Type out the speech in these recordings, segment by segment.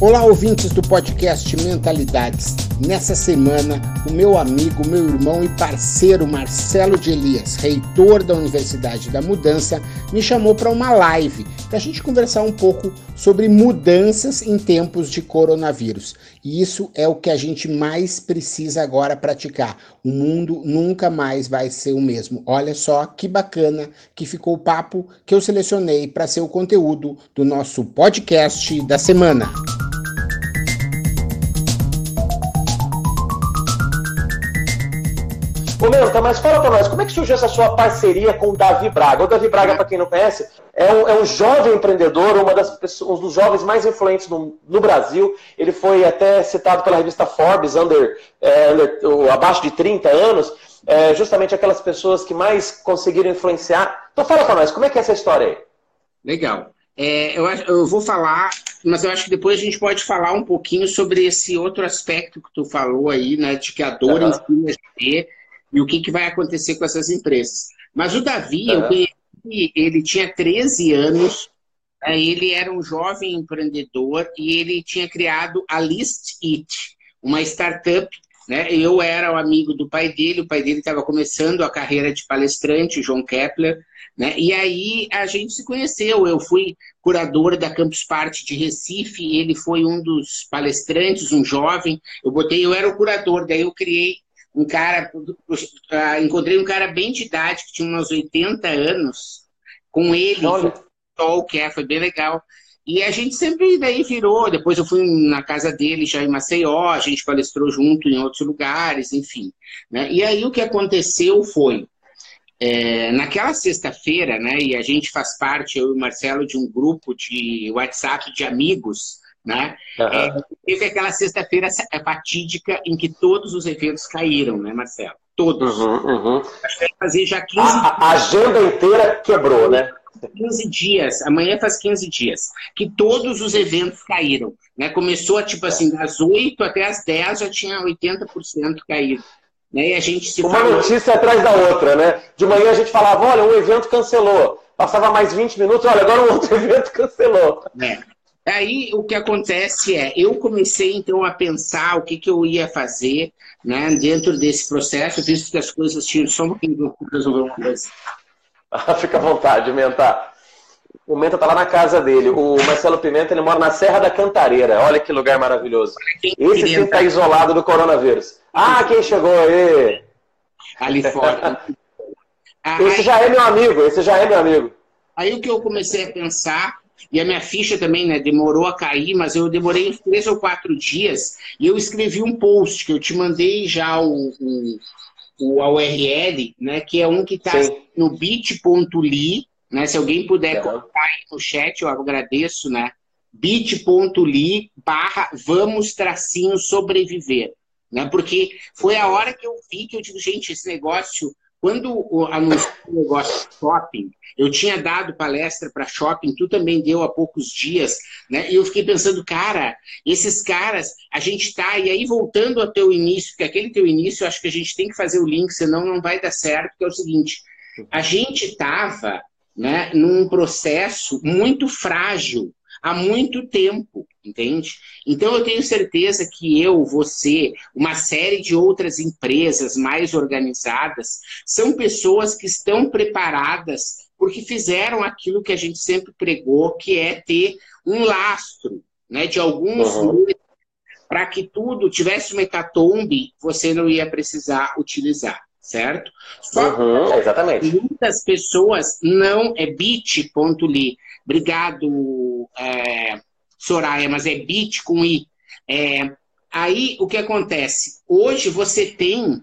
Olá, ouvintes do podcast Mentalidades. Nessa semana, o meu amigo, meu irmão e parceiro Marcelo de Elias, reitor da Universidade da Mudança, me chamou para uma live para a gente conversar um pouco sobre mudanças em tempos de coronavírus. E isso é o que a gente mais precisa agora praticar. O mundo nunca mais vai ser o mesmo. Olha só que bacana que ficou o papo que eu selecionei para ser o conteúdo do nosso podcast da semana. Ô, Menta, mas fala pra nós, como é que surgiu essa sua parceria com o Davi Braga? O Davi Braga, para quem não conhece, é um, é um, jovem empreendedor, uma das pessoas, um dos jovens mais influentes no, no Brasil. Ele foi até citado pela revista Forbes, under, é, under abaixo de 30 anos, é, justamente aquelas pessoas que mais conseguiram influenciar. Então fala para nós, como é que é essa história aí? Legal. É, eu, eu, vou falar, mas eu acho que depois a gente pode falar um pouquinho sobre esse outro aspecto que tu falou aí, né, de que a dor uhum. ensina a ter e o que, que vai acontecer com essas empresas. Mas o Davi, uhum. eu conheci, ele tinha 13 anos, né, ele era um jovem empreendedor e ele tinha criado a List It, uma startup. Né? Eu era o amigo do pai dele, o pai dele estava começando a carreira de palestrante, João Kepler, né? E aí a gente se conheceu. Eu fui curador da Campus Party de Recife, ele foi um dos palestrantes, um jovem. Eu botei, eu era o curador, daí eu criei um cara, uh, encontrei um cara bem de idade, que tinha uns 80 anos, com ele, o que é, foi bem legal. E a gente sempre daí virou, depois eu fui na casa dele já em Maceió, a gente palestrou junto em outros lugares, enfim. Né? E aí o que aconteceu foi, é, naquela sexta-feira, né, e a gente faz parte, eu e o Marcelo, de um grupo de WhatsApp de amigos, né? Uhum. É, teve aquela sexta-feira fatídica em que todos os eventos caíram, né, Marcelo? Todos. Uhum, uhum. Acho que fazer já 15 a, a agenda inteira quebrou, né? 15 dias, amanhã faz 15 dias, que todos os eventos caíram. Né? Começou, tipo assim, das 8 até as 10 já tinha 80% caído. Né? E a gente se Uma falou... notícia atrás da outra, né? De manhã a gente falava, olha, um evento cancelou. Passava mais 20 minutos, olha, agora um outro evento cancelou. É. Aí o que acontece é, eu comecei então a pensar o que, que eu ia fazer né, dentro desse processo, visto que as coisas tinham só um pouquinho de resolver uma coisa. Fica à vontade, Menta. O Menta está lá na casa dele. O Marcelo Pimenta ele mora na Serra da Cantareira. Olha que lugar maravilhoso. Esse sim está isolado do coronavírus. Ah, quem chegou aí? Ali fora. esse já é meu amigo, esse já é meu amigo. Aí o que eu comecei a pensar e a minha ficha também, né, demorou a cair, mas eu demorei uns três ou quatro dias e eu escrevi um post que eu te mandei já o, o, o a URL, né, que é um que está no bit.ly, né, se alguém puder é. colocar aí no chat, eu agradeço, né, bit.ly barra vamos tracinho sobreviver, né, porque foi a hora que eu vi que eu digo, gente, esse negócio quando anunciou o negócio shopping, eu tinha dado palestra para shopping, tu também deu há poucos dias, né? E eu fiquei pensando, cara, esses caras, a gente tá, e aí voltando ao teu início, que aquele teu início, eu acho que a gente tem que fazer o link, senão não vai dar certo, que é o seguinte, a gente estava né, num processo muito frágil há muito tempo entende? Então eu tenho certeza que eu, você, uma série de outras empresas mais organizadas, são pessoas que estão preparadas porque fizeram aquilo que a gente sempre pregou, que é ter um lastro, né, de alguns uhum. para que tudo tivesse uma hecatombe, você não ia precisar utilizar, certo? Só uhum, exatamente. muitas pessoas não é bit.ly. Obrigado, é, Soraya, mas é bit com i. É, aí o que acontece? Hoje você tem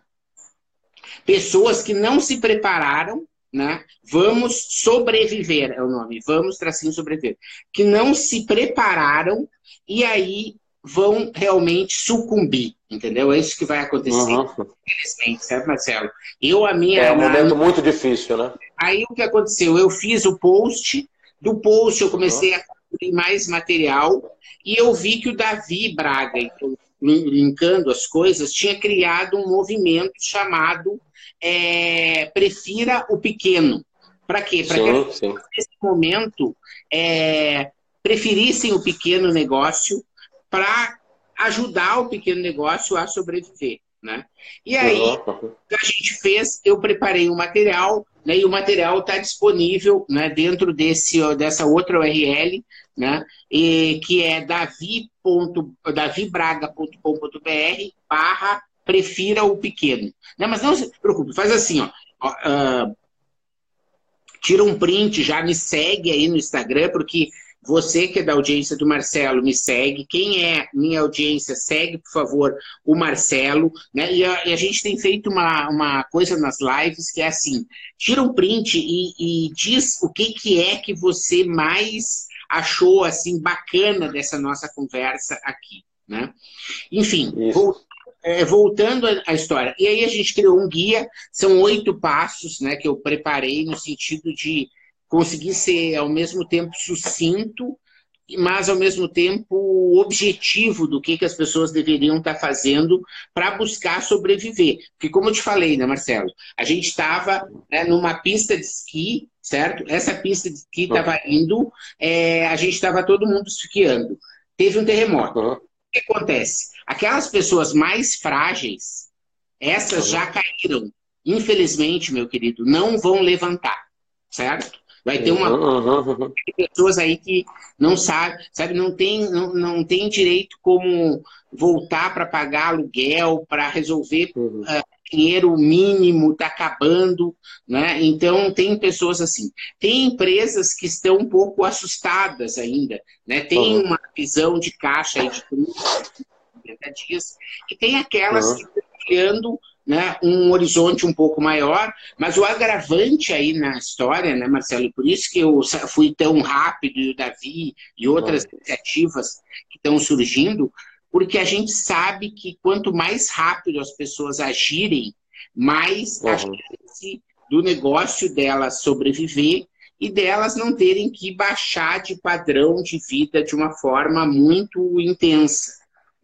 pessoas que não se prepararam, né? Vamos sobreviver é o nome, vamos tracinho sobreviver, que não se prepararam e aí vão realmente sucumbir, entendeu? É isso que vai acontecer, uhum. infelizmente, certo, Marcelo? Eu, a minha. É um momento muito difícil, né? Aí o que aconteceu? Eu fiz o post, do post eu comecei uhum. a construir mais material e eu vi que o Davi Braga, então, linkando as coisas, tinha criado um movimento chamado é, Prefira o Pequeno. Para quê? Para que nesse momento é, preferissem o pequeno negócio, para ajudar o pequeno negócio a sobreviver. Né? E aí, uhum. a gente fez, eu preparei um material, né, e o material está disponível né, dentro desse, dessa outra URL, né, e, que é davi.davibraga.com.br barra prefira o pequeno. Né, mas não se preocupe, faz assim, ó, uh, tira um print, já me segue aí no Instagram, porque você que é da audiência do Marcelo, me segue. Quem é minha audiência, segue, por favor, o Marcelo. Né? E, a, e a gente tem feito uma, uma coisa nas lives que é assim: tira um print e, e diz o que, que é que você mais achou assim bacana dessa nossa conversa aqui. Né? Enfim, vou, é, voltando à história. E aí a gente criou um guia, são oito passos né, que eu preparei no sentido de conseguir ser ao mesmo tempo sucinto, mas ao mesmo tempo objetivo do que, que as pessoas deveriam estar fazendo para buscar sobreviver. Porque, como eu te falei, né, Marcelo, a gente estava né, numa pista de esqui, certo? Essa pista de esqui estava indo, é, a gente estava todo mundo esquiando. Teve um terremoto. O que acontece? Aquelas pessoas mais frágeis, essas já caíram. Infelizmente, meu querido, não vão levantar, certo? Vai ter uma uhum. pessoas aí que não sabe, sabe, não tem, não, não tem direito como voltar para pagar aluguel, para resolver uhum. uh, dinheiro mínimo, está acabando, né? Então tem pessoas assim. Tem empresas que estão um pouco assustadas ainda, né? Tem uma visão de caixa aí de 30 dias, e tem aquelas que estão olhando né, um horizonte um pouco maior, mas o agravante aí na história, né, Marcelo, e por isso que eu fui tão rápido, e o Davi e outras Bom. iniciativas que estão surgindo, porque a gente sabe que quanto mais rápido as pessoas agirem, mais uhum. a chance do negócio delas sobreviver e delas não terem que baixar de padrão de vida de uma forma muito intensa.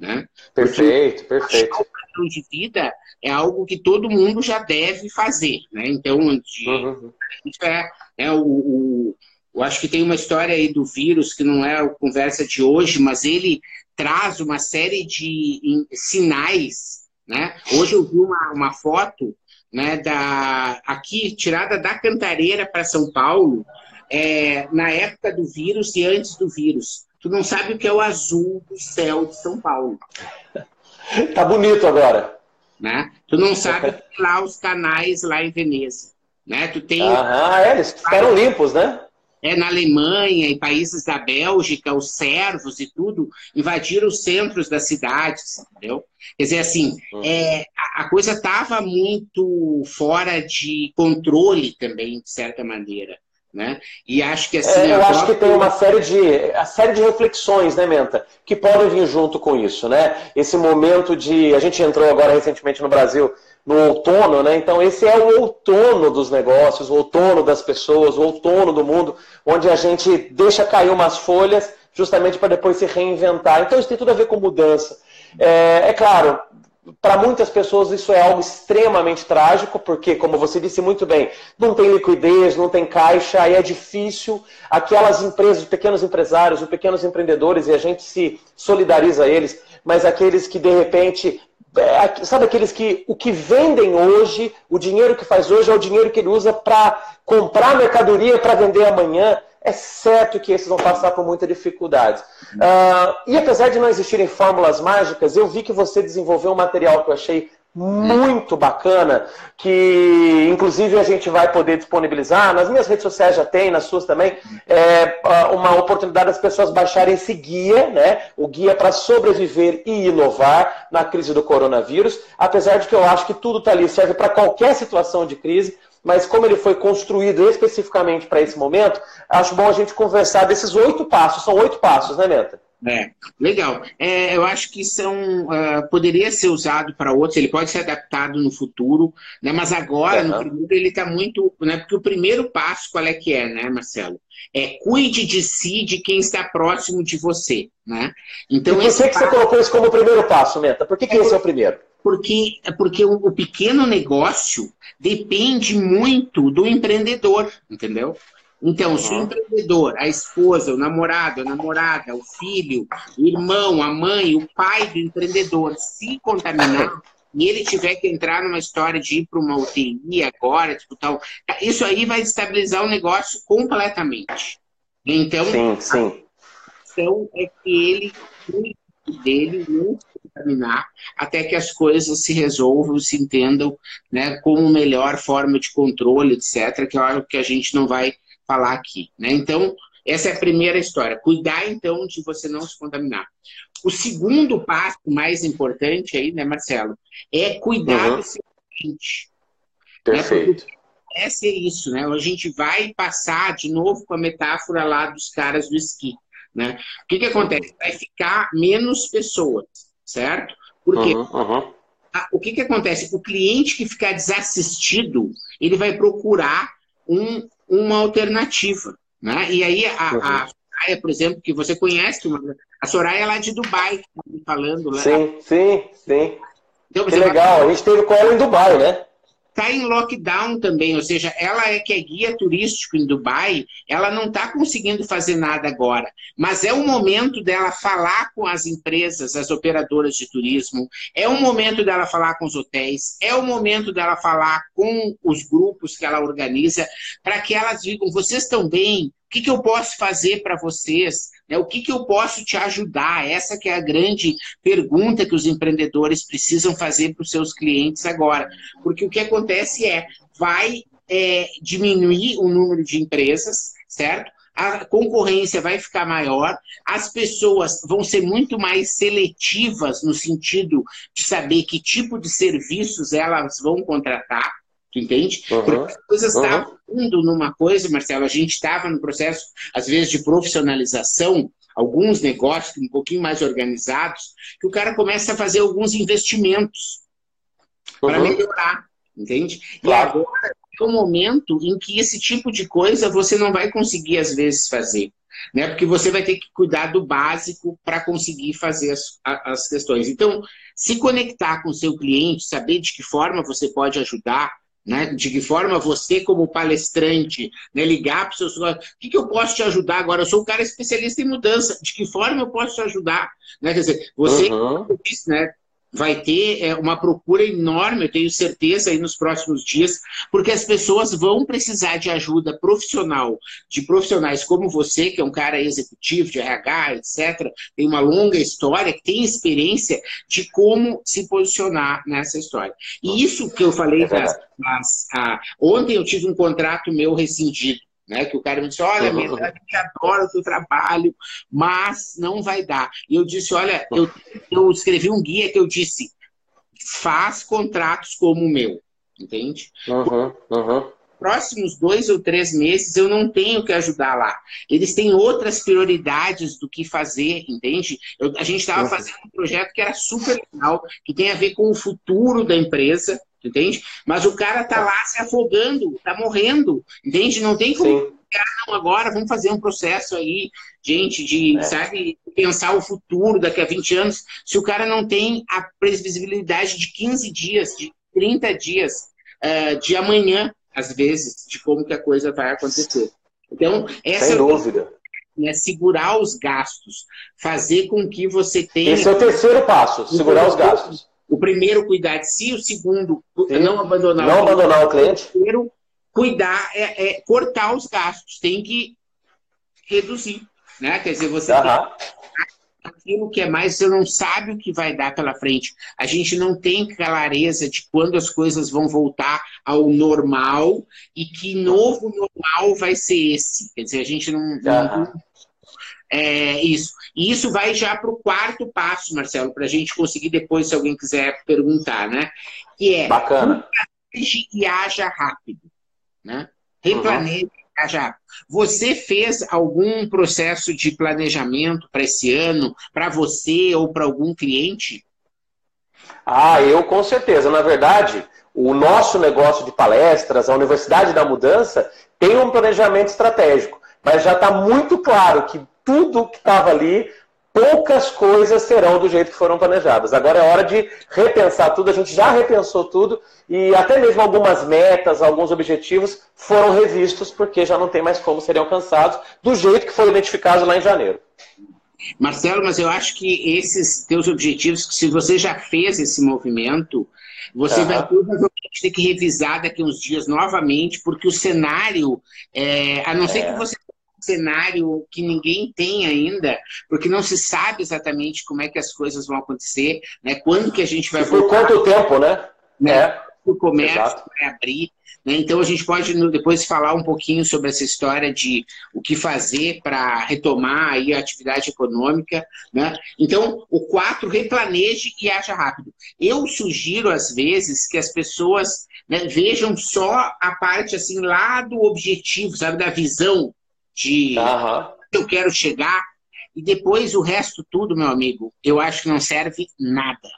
Né? Perfeito, porque perfeito. O padrão de vida é algo que todo mundo já deve fazer, né? Então, de, uhum. é, é o, o, eu acho que tem uma história aí do vírus que não é a conversa de hoje, mas ele traz uma série de sinais, né? Hoje eu vi uma, uma foto, né, da aqui tirada da Cantareira para São Paulo, é, na época do vírus e antes do vírus. Tu não sabe o que é o azul do céu de São Paulo. Tá bonito agora. Né? Tu não sabe lá os canais lá em Veneza. Né? Tu tem. Ah, é, eles ficaram limpos, né? É, na Alemanha e países da Bélgica, os servos e tudo invadiram os centros das cidades, entendeu? Quer dizer, assim, hum. é, a, a coisa estava muito fora de controle também, de certa maneira. Né? E acho que assim. É, eu acho que tem uma série de, a série de reflexões, né, Menta, que podem vir junto com isso, né? Esse momento de. A gente entrou agora recentemente no Brasil no outono, né? Então esse é o outono dos negócios, o outono das pessoas, o outono do mundo, onde a gente deixa cair umas folhas justamente para depois se reinventar. Então isso tem tudo a ver com mudança. É, é claro, para muitas pessoas isso é algo extremamente trágico, porque, como você disse muito bem, não tem liquidez, não tem caixa, aí é difícil. Aquelas empresas, pequenos empresários, os pequenos empreendedores, e a gente se solidariza a eles, mas aqueles que de repente. É, sabe aqueles que o que vendem hoje, o dinheiro que faz hoje é o dinheiro que ele usa para comprar mercadoria para vender amanhã é certo que esses vão passar por muita dificuldade. Uh, e apesar de não existirem fórmulas mágicas, eu vi que você desenvolveu um material que eu achei muito bacana, que inclusive a gente vai poder disponibilizar. Nas minhas redes sociais já tem, nas suas também, é uma oportunidade das pessoas baixarem esse guia, né? O guia para sobreviver e inovar na crise do coronavírus. Apesar de que eu acho que tudo está ali, serve para qualquer situação de crise mas como ele foi construído especificamente para esse momento, acho bom a gente conversar desses oito passos. São oito passos, né, Menta? É, legal. É, eu acho que são uh, poderia ser usado para outros, ele pode ser adaptado no futuro, né? Mas agora, no primeiro, ele está muito. Né, porque o primeiro passo, qual é que é, né, Marcelo? É cuide de si, de quem está próximo de você. Né? Então, e por que, que você colocou isso como primeiro passo, Menta? Por que, que é esse é o primeiro? Porque, porque o, o pequeno negócio depende muito do empreendedor, entendeu? Então, se o empreendedor, a esposa, o namorado, a namorada, o filho, o irmão, a mãe, o pai do empreendedor se contaminar e ele tiver que entrar numa história de ir para uma UTI agora, tipo tal, isso aí vai estabilizar o negócio completamente. Então, sim, sim. a questão é que ele dele não se contaminar até que as coisas se resolvam, se entendam né, como melhor forma de controle, etc., que é algo que a gente não vai falar aqui. Né? Então, essa é a primeira história. Cuidar, então, de você não se contaminar. O segundo passo mais importante aí, né, Marcelo, é cuidar uhum. do seu cliente. Né? Perfeito. Né? É ser isso, né? A gente vai passar de novo com a metáfora lá dos caras do esqui. Né? O que, que acontece? Vai ficar menos pessoas, certo? Porque uhum, uhum. A, o que, que acontece? O cliente que ficar desassistido, ele vai procurar um, uma alternativa. Né? E aí a, uhum. a Soraya, por exemplo, que você conhece, a Soraya é lá de Dubai, tá falando lá. Sim, sim, sim. Então, que legal, a gente teve com ela em Dubai, né? Está em lockdown também, ou seja, ela é que é guia turístico em Dubai, ela não está conseguindo fazer nada agora, mas é o momento dela falar com as empresas, as operadoras de turismo, é o momento dela falar com os hotéis, é o momento dela falar com os grupos que ela organiza, para que elas digam: vocês estão bem? O que, que eu posso fazer para vocês? Né? O que, que eu posso te ajudar? Essa que é a grande pergunta que os empreendedores precisam fazer para os seus clientes agora. Porque o que acontece é, vai é, diminuir o número de empresas, certo? a concorrência vai ficar maior, as pessoas vão ser muito mais seletivas no sentido de saber que tipo de serviços elas vão contratar, Tu entende? Uhum. Porque as coisas uhum. estavam indo numa coisa, Marcelo, a gente estava no processo, às vezes, de profissionalização, alguns negócios um pouquinho mais organizados, que o cara começa a fazer alguns investimentos uhum. para melhorar, entende? Claro. E agora é o momento em que esse tipo de coisa você não vai conseguir, às vezes, fazer. Né? Porque você vai ter que cuidar do básico para conseguir fazer as, as questões. Então, se conectar com o seu cliente, saber de que forma você pode ajudar, né? De que forma você, como palestrante, né, ligar para os seus. O que, que eu posso te ajudar agora? Eu sou um cara especialista em mudança. De que forma eu posso te ajudar? Né? Quer dizer, você, uhum. disse, né, vai ter é, uma procura enorme, eu tenho certeza, aí nos próximos dias, porque as pessoas vão precisar de ajuda profissional, de profissionais como você, que é um cara executivo de RH, etc., tem uma longa história, que tem experiência de como se posicionar nessa história. E isso que eu falei, é das, das, ah, ontem eu tive um contrato meu rescindido. Né? Que o cara me disse, olha, uhum. a gente adora o teu trabalho, mas não vai dar. E eu disse, olha, eu, eu escrevi um guia que eu disse, faz contratos como o meu, entende? Uhum, uhum. Próximos dois ou três meses eu não tenho que ajudar lá. Eles têm outras prioridades do que fazer, entende? Eu, a gente estava uhum. fazendo um projeto que era super legal, que tem a ver com o futuro da empresa, entende? Mas o cara tá lá se afogando, tá morrendo, entende? Não tem como não, agora vamos fazer um processo aí, gente, de, é. sabe, pensar o futuro daqui a 20 anos, se o cara não tem a previsibilidade de 15 dias, de 30 dias, uh, de amanhã, às vezes, de como que a coisa vai acontecer. Então, essa Sem dúvida. É segurar os gastos, fazer com que você tenha. Esse é o terceiro passo, segurar os gastos. O primeiro, cuidar de si. O segundo, Sim. não abandonar, não o, abandonar o cliente. O terceiro, cuidar, é, é, cortar os gastos. Tem que reduzir. Né? Quer dizer, você uhum. tem aquilo que é mais, você não sabe o que vai dar pela frente. A gente não tem clareza de quando as coisas vão voltar ao normal e que novo normal vai ser esse. Quer dizer, a gente não. Uhum. não é, isso. E isso vai já para o quarto passo, Marcelo, para a gente conseguir depois, se alguém quiser perguntar, né? Que é Bacana. replaneje e haja rápido. Né? Replaneje uhum. e haja rápido. Você fez algum processo de planejamento para esse ano, para você ou para algum cliente? Ah, eu com certeza. Na verdade, o nosso negócio de palestras, a Universidade da Mudança, tem um planejamento estratégico. Mas já está muito claro que tudo que estava ali poucas coisas serão do jeito que foram planejadas. Agora é hora de repensar tudo, a gente já repensou tudo e até mesmo algumas metas, alguns objetivos foram revistos porque já não tem mais como serem alcançados do jeito que foi identificado lá em janeiro. Marcelo, mas eu acho que esses teus objetivos, se você já fez esse movimento, você uhum. vai provavelmente ter que revisar daqui uns dias novamente, porque o cenário, é, a não é. ser que você cenário que ninguém tem ainda, porque não se sabe exatamente como é que as coisas vão acontecer, né? Quando que a gente vai e por voltar. Quanto tempo, né? né? É. O comércio Exato. vai abrir. Né? Então a gente pode depois falar um pouquinho sobre essa história de o que fazer para retomar aí a atividade econômica. Né? Então, o 4, replaneje e haja rápido. Eu sugiro, às vezes, que as pessoas né, vejam só a parte assim lá do objetivo, sabe, da visão de uhum. eu quero chegar, e depois o resto tudo, meu amigo, eu acho que não serve nada.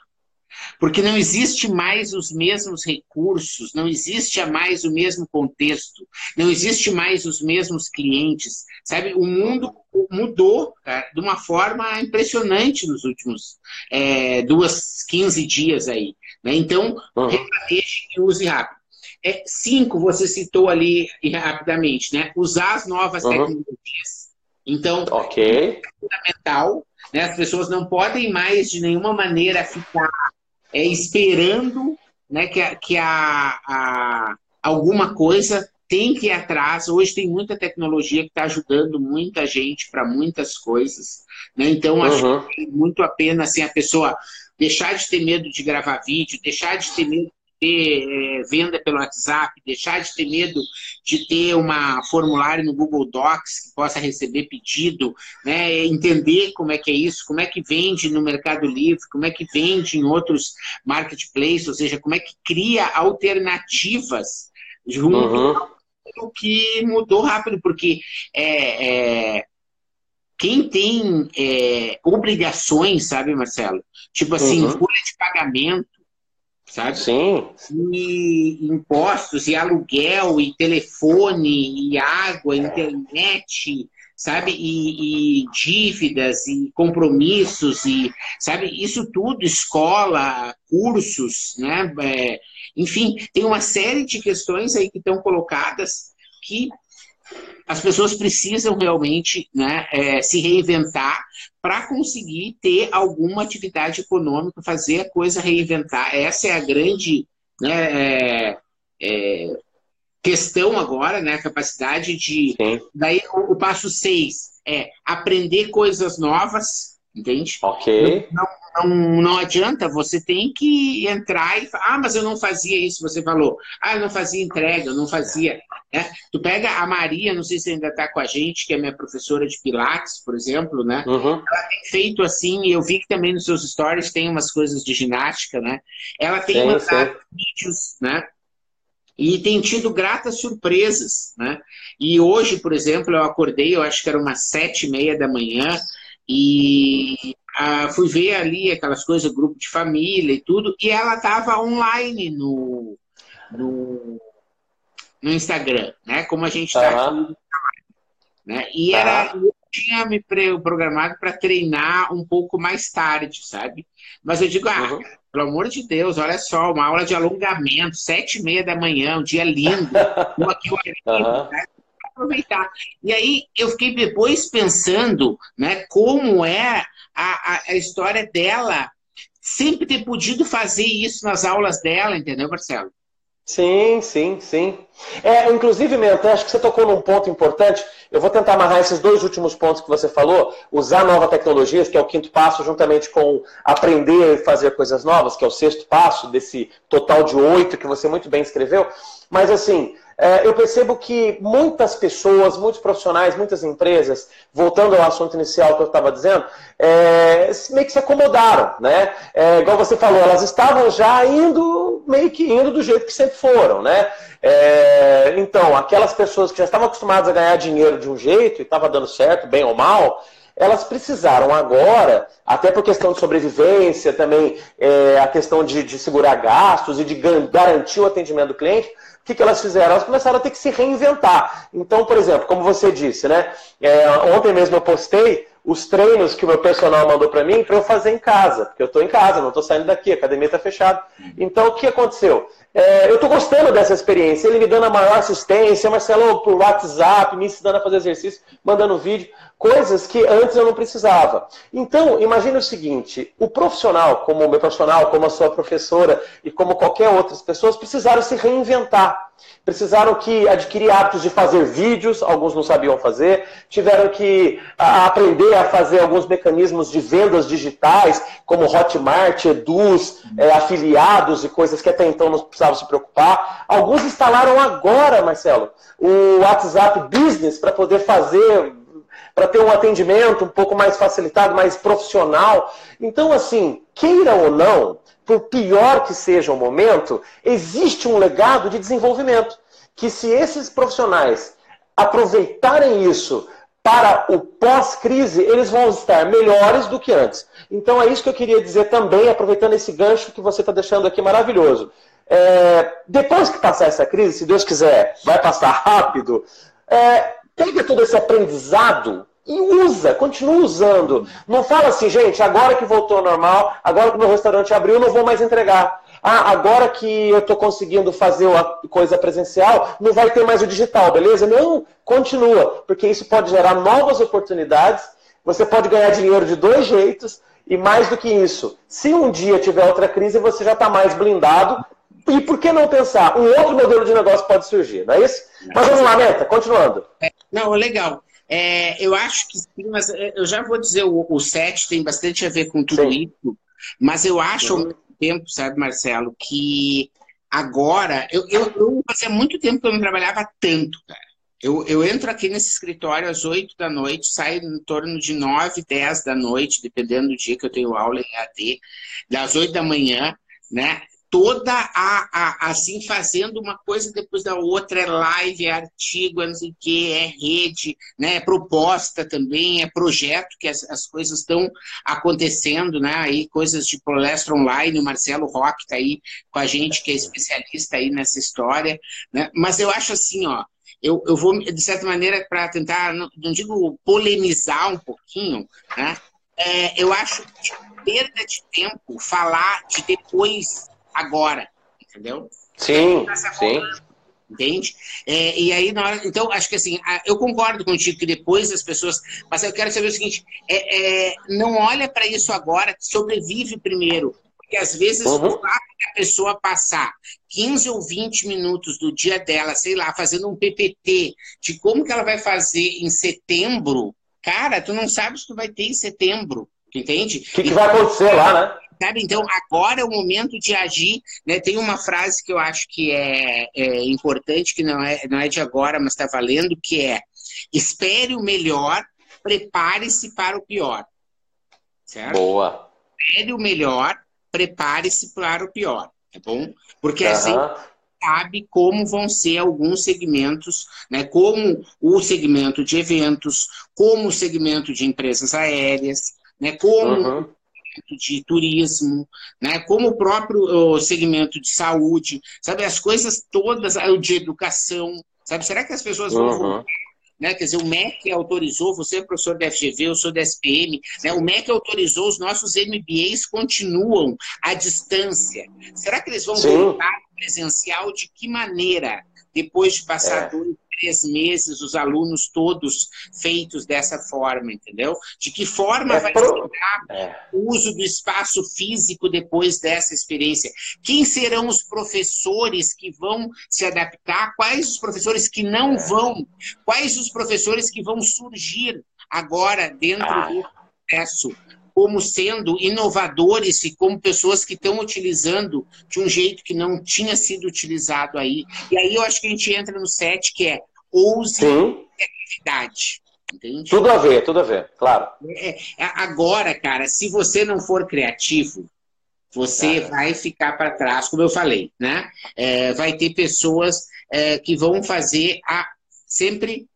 Porque não existe mais os mesmos recursos, não existe mais o mesmo contexto, não existe mais os mesmos clientes. Sabe, o mundo mudou cara, de uma forma impressionante nos últimos é, duas, 15 dias aí. Né? Então, uhum. replaneje e use rápido. É, cinco, você citou ali rapidamente, né? Usar as novas uhum. tecnologias. Então, okay. é fundamental. Né? As pessoas não podem mais, de nenhuma maneira, ficar é, esperando né, que, a, que a, a, alguma coisa tem que ir atrás. Hoje tem muita tecnologia que está ajudando muita gente para muitas coisas. Né? Então, acho uhum. que é muito a pena assim, a pessoa deixar de ter medo de gravar vídeo, deixar de ter medo ter é, venda pelo WhatsApp, deixar de ter medo de ter uma formulário no Google Docs que possa receber pedido, né? entender como é que é isso, como é que vende no Mercado Livre, como é que vende em outros marketplaces, ou seja, como é que cria alternativas junto uhum. que mudou rápido, porque é, é quem tem é, obrigações, sabe, Marcelo? Tipo assim, uhum. folha de pagamento, sabe? Sim. E impostos, e aluguel, e telefone, e água, internet, sabe? E, e, dívidas, e compromissos, e sabe? Isso tudo, escola, cursos, né? É, enfim, tem uma série de questões aí que estão colocadas que as pessoas precisam realmente né, é, se reinventar para conseguir ter alguma atividade econômica, fazer a coisa reinventar. Essa é a grande né, é, é, questão agora, né? Capacidade de. Sim. Daí o, o passo seis é aprender coisas novas, entende? Ok. Não, não, não adianta, você tem que entrar e falar, ah, mas eu não fazia isso, você falou. Ah, eu não fazia entrega, eu não fazia. Né? Tu pega a Maria, não sei se ainda está com a gente, que é minha professora de Pilates, por exemplo, né? Uhum. Ela tem feito assim, eu vi que também nos seus stories tem umas coisas de ginástica, né? Ela tem sim, mandado vídeos, né? E tem tido gratas surpresas, né? E hoje, por exemplo, eu acordei, eu acho que era umas sete e meia da manhã, e ah, fui ver ali aquelas coisas, grupo de família e tudo, e ela estava online no, no, no, Instagram, né? Como a gente está uhum. aqui. Né? E uhum. era, eu tinha me programado para treinar um pouco mais tarde, sabe? Mas eu digo, ah, uhum. pelo amor de Deus, olha só, uma aula de alongamento, sete e meia da manhã, um dia lindo, aqui o uhum. né? aproveitar. E aí eu fiquei depois pensando né, como é a, a, história dela sempre ter podido fazer isso nas aulas dela, entendeu, Marcelo? Sim, sim, sim. É, inclusive, Menta, acho que você tocou num ponto importante. Eu vou tentar amarrar esses dois últimos pontos que você falou. Usar novas tecnologias, que é o quinto passo, juntamente com aprender e fazer coisas novas, que é o sexto passo desse total de oito que você muito bem escreveu. Mas, assim, eu percebo que muitas pessoas, muitos profissionais, muitas empresas, voltando ao assunto inicial que eu estava dizendo, é, meio que se acomodaram, né? É, igual você falou, elas estavam já indo, meio que indo do jeito que sempre foram, né? É, então, aquelas pessoas que já estavam acostumadas a ganhar dinheiro de um jeito e estava dando certo, bem ou mal, elas precisaram agora, até por questão de sobrevivência, também é, a questão de, de segurar gastos e de garantir o atendimento do cliente, que, que elas fizeram? Elas começaram a ter que se reinventar. Então, por exemplo, como você disse, né? É, ontem mesmo eu postei os treinos que o meu personal mandou para mim para eu fazer em casa, porque eu estou em casa, não estou saindo daqui, a academia está fechada. Então, o que aconteceu? É, eu estou gostando dessa experiência, ele me dando a maior assistência, Marcelo por WhatsApp, me ensinando a fazer exercício, mandando vídeo, coisas que antes eu não precisava. Então, imagine o seguinte, o profissional, como o meu profissional, como a sua professora e como qualquer outras pessoas, precisaram se reinventar. Precisaram que adquirir hábitos de fazer vídeos, alguns não sabiam fazer, tiveram que a, aprender a fazer alguns mecanismos de vendas digitais, como Hotmart, Eduz, é, afiliados e coisas que até então não precisavam se preocupar. Alguns instalaram agora, Marcelo, o WhatsApp Business para poder fazer para ter um atendimento um pouco mais facilitado, mais profissional. Então, assim, queira ou não, por pior que seja o momento, existe um legado de desenvolvimento. Que se esses profissionais aproveitarem isso para o pós-crise, eles vão estar melhores do que antes. Então é isso que eu queria dizer também, aproveitando esse gancho que você está deixando aqui maravilhoso. É, depois que passar essa crise, se Deus quiser, vai passar rápido, é, pega todo esse aprendizado e usa, continua usando. Não fala assim, gente, agora que voltou ao normal, agora que meu restaurante abriu, não vou mais entregar. Ah, agora que eu estou conseguindo fazer a coisa presencial, não vai ter mais o digital, beleza? Não, continua, porque isso pode gerar novas oportunidades. Você pode ganhar dinheiro de dois jeitos e mais do que isso, se um dia tiver outra crise, você já está mais blindado. E por que não pensar? Um outro modelo de negócio pode surgir, não é isso? Mas vamos lá, Meta, continuando. É, não, legal. É, eu acho que sim, mas é, eu já vou dizer, o, o set tem bastante a ver com tudo sim. isso, mas eu acho uhum. ao mesmo tempo, sabe, Marcelo, que agora, eu, eu, eu fazia muito tempo que eu não trabalhava tanto, cara. Eu, eu entro aqui nesse escritório às 8 da noite, saio em torno de 9, 10 da noite, dependendo do dia que eu tenho aula em AD, das 8 da manhã, né? Toda a, a, assim fazendo uma coisa depois da outra, é live, é artigo, é não sei o que, é rede, né? é proposta também, é projeto que as, as coisas estão acontecendo, né? Aí coisas de palestra online, o Marcelo Roque está aí com a gente, que é especialista aí nessa história, né? Mas eu acho assim, ó, eu, eu vou, de certa maneira, para tentar, não, não, digo polemizar um pouquinho, né? É, eu acho que perda de tempo falar de depois agora, entendeu? Sim, sim. Entende? É, e aí, na hora, então, acho que assim, eu concordo contigo que depois as pessoas. Mas eu quero saber o seguinte: é, é não olha para isso agora, sobrevive primeiro. Porque às vezes uhum. o fato a pessoa passar 15 ou 20 minutos do dia dela, sei lá, fazendo um PPT de como que ela vai fazer em setembro, cara, tu não sabe se tu vai ter em setembro. Entende? O que, que, vai acontecer lá, né? Sabe? Então, agora é o momento de agir. Né? Tem uma frase que eu acho que é, é importante, que não é, não é de agora, mas está valendo, que é espere o melhor, prepare-se para o pior. Certo? Boa. Espere o melhor, prepare-se para o pior. Tá bom? Porque uhum. assim sabe como vão ser alguns segmentos, né, como o segmento de eventos, como o segmento de empresas aéreas, né, como uhum de turismo, né? como o próprio segmento de saúde, sabe? As coisas todas, o de educação, sabe? Será que as pessoas vão uhum. Né? Quer dizer, o MEC autorizou, você é professor da FGV, eu sou da SPM, né? o MEC autorizou, os nossos MBAs continuam à distância. Será que eles vão Sim. voltar presencial? De que maneira? Depois de passar é. dois, três meses, os alunos todos feitos dessa forma, entendeu? De que forma é vai pro... é. o uso do espaço físico depois dessa experiência? Quem serão os professores que vão se adaptar? Quais os professores que não é. vão? Quais os professores que vão surgir agora dentro ah. do processo? Como sendo inovadores e como pessoas que estão utilizando de um jeito que não tinha sido utilizado aí. E aí eu acho que a gente entra no set que é ouse criatividade. Entende? Tudo a ver, tudo a ver, claro. É, é agora, cara, se você não for criativo, você vai ficar para trás, como eu falei, né? É, vai ter pessoas é, que vão fazer a sempre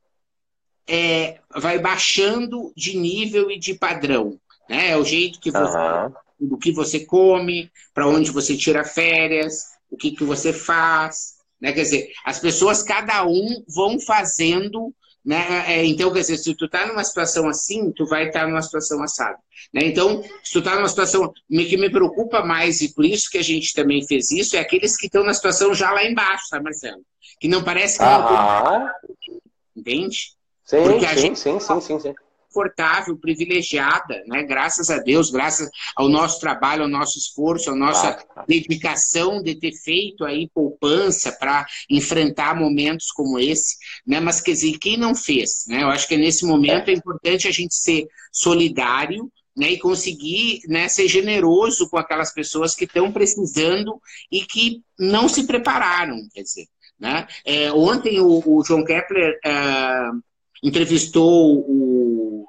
é, vai baixando de nível e de padrão. Né? É o jeito que você, uhum. do que você come, para onde você tira férias, o que, que você faz. Né? Quer dizer, as pessoas, cada um, vão fazendo né? É, então, quer dizer, se tu tá numa situação assim, tu vai estar tá numa situação assada. Né? Então, se tu tá numa situação que me preocupa mais, e por isso que a gente também fez isso, é aqueles que estão na situação já lá embaixo, tá, Marcelo? Que não parece que não. Entende? Sim, Porque sim, gente... sim, sim, sim, sim confortável, privilegiada, né? Graças a Deus, graças ao nosso trabalho, ao nosso esforço, à nossa dedicação de ter feito aí poupança para enfrentar momentos como esse, né? Mas quer dizer, quem não fez, né? Eu acho que nesse momento é, é importante a gente ser solidário, né, e conseguir né, ser generoso com aquelas pessoas que estão precisando e que não se prepararam, quer dizer. Né? É, ontem o, o João Kepler uh, entrevistou o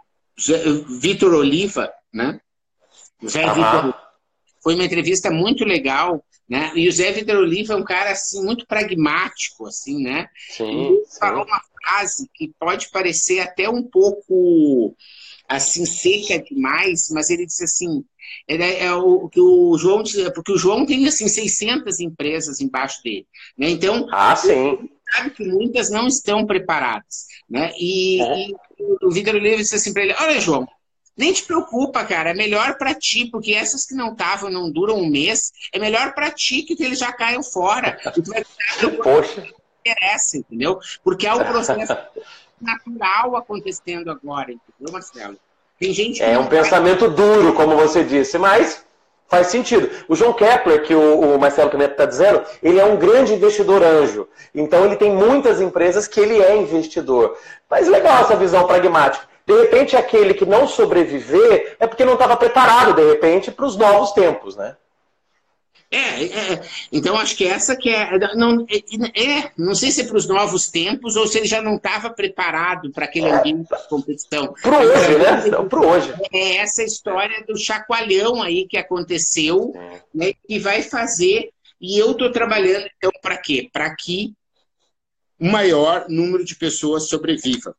Vitor Oliva, né? Zé uhum. Vitor foi uma entrevista muito legal, né? E o Zé Vitor Oliva é um cara assim muito pragmático, assim, né? Sim, Ele falou uma frase que pode parecer até um pouco assim seca demais, mas ele disse assim, é, é o que o João porque o João tem assim 600 empresas embaixo dele, né? Então, ah, sim sabe que muitas não estão preparadas. Né? E, é. e o Vitor Oliveira disse assim para ele: Olha, João, nem te preocupa, cara, é melhor para ti, porque essas que não estavam, não duram um mês, é melhor para ti que eles já caiam fora. E tu vai Poxa. interessa, entendeu? Porque é o processo natural acontecendo agora, entendeu, Marcelo? Tem gente É um pensamento duro, como você disse, mas Faz sentido. O João Kepler, que o, o Marcelo Pineto está dizendo, ele é um grande investidor anjo. Então ele tem muitas empresas que ele é investidor. Mas legal essa visão pragmática. De repente, aquele que não sobreviver é porque não estava preparado, de repente, para os novos tempos, né? É, é, então acho que essa que é. Não, é, é não sei se é para os novos tempos ou se ele já não estava preparado para aquele ambiente de competição. Para hoje, né? Não, para hoje. É essa história do chacoalhão aí que aconteceu, é. né, que vai fazer. E eu estou trabalhando, então, para quê? Para que o maior número de pessoas sobreviva.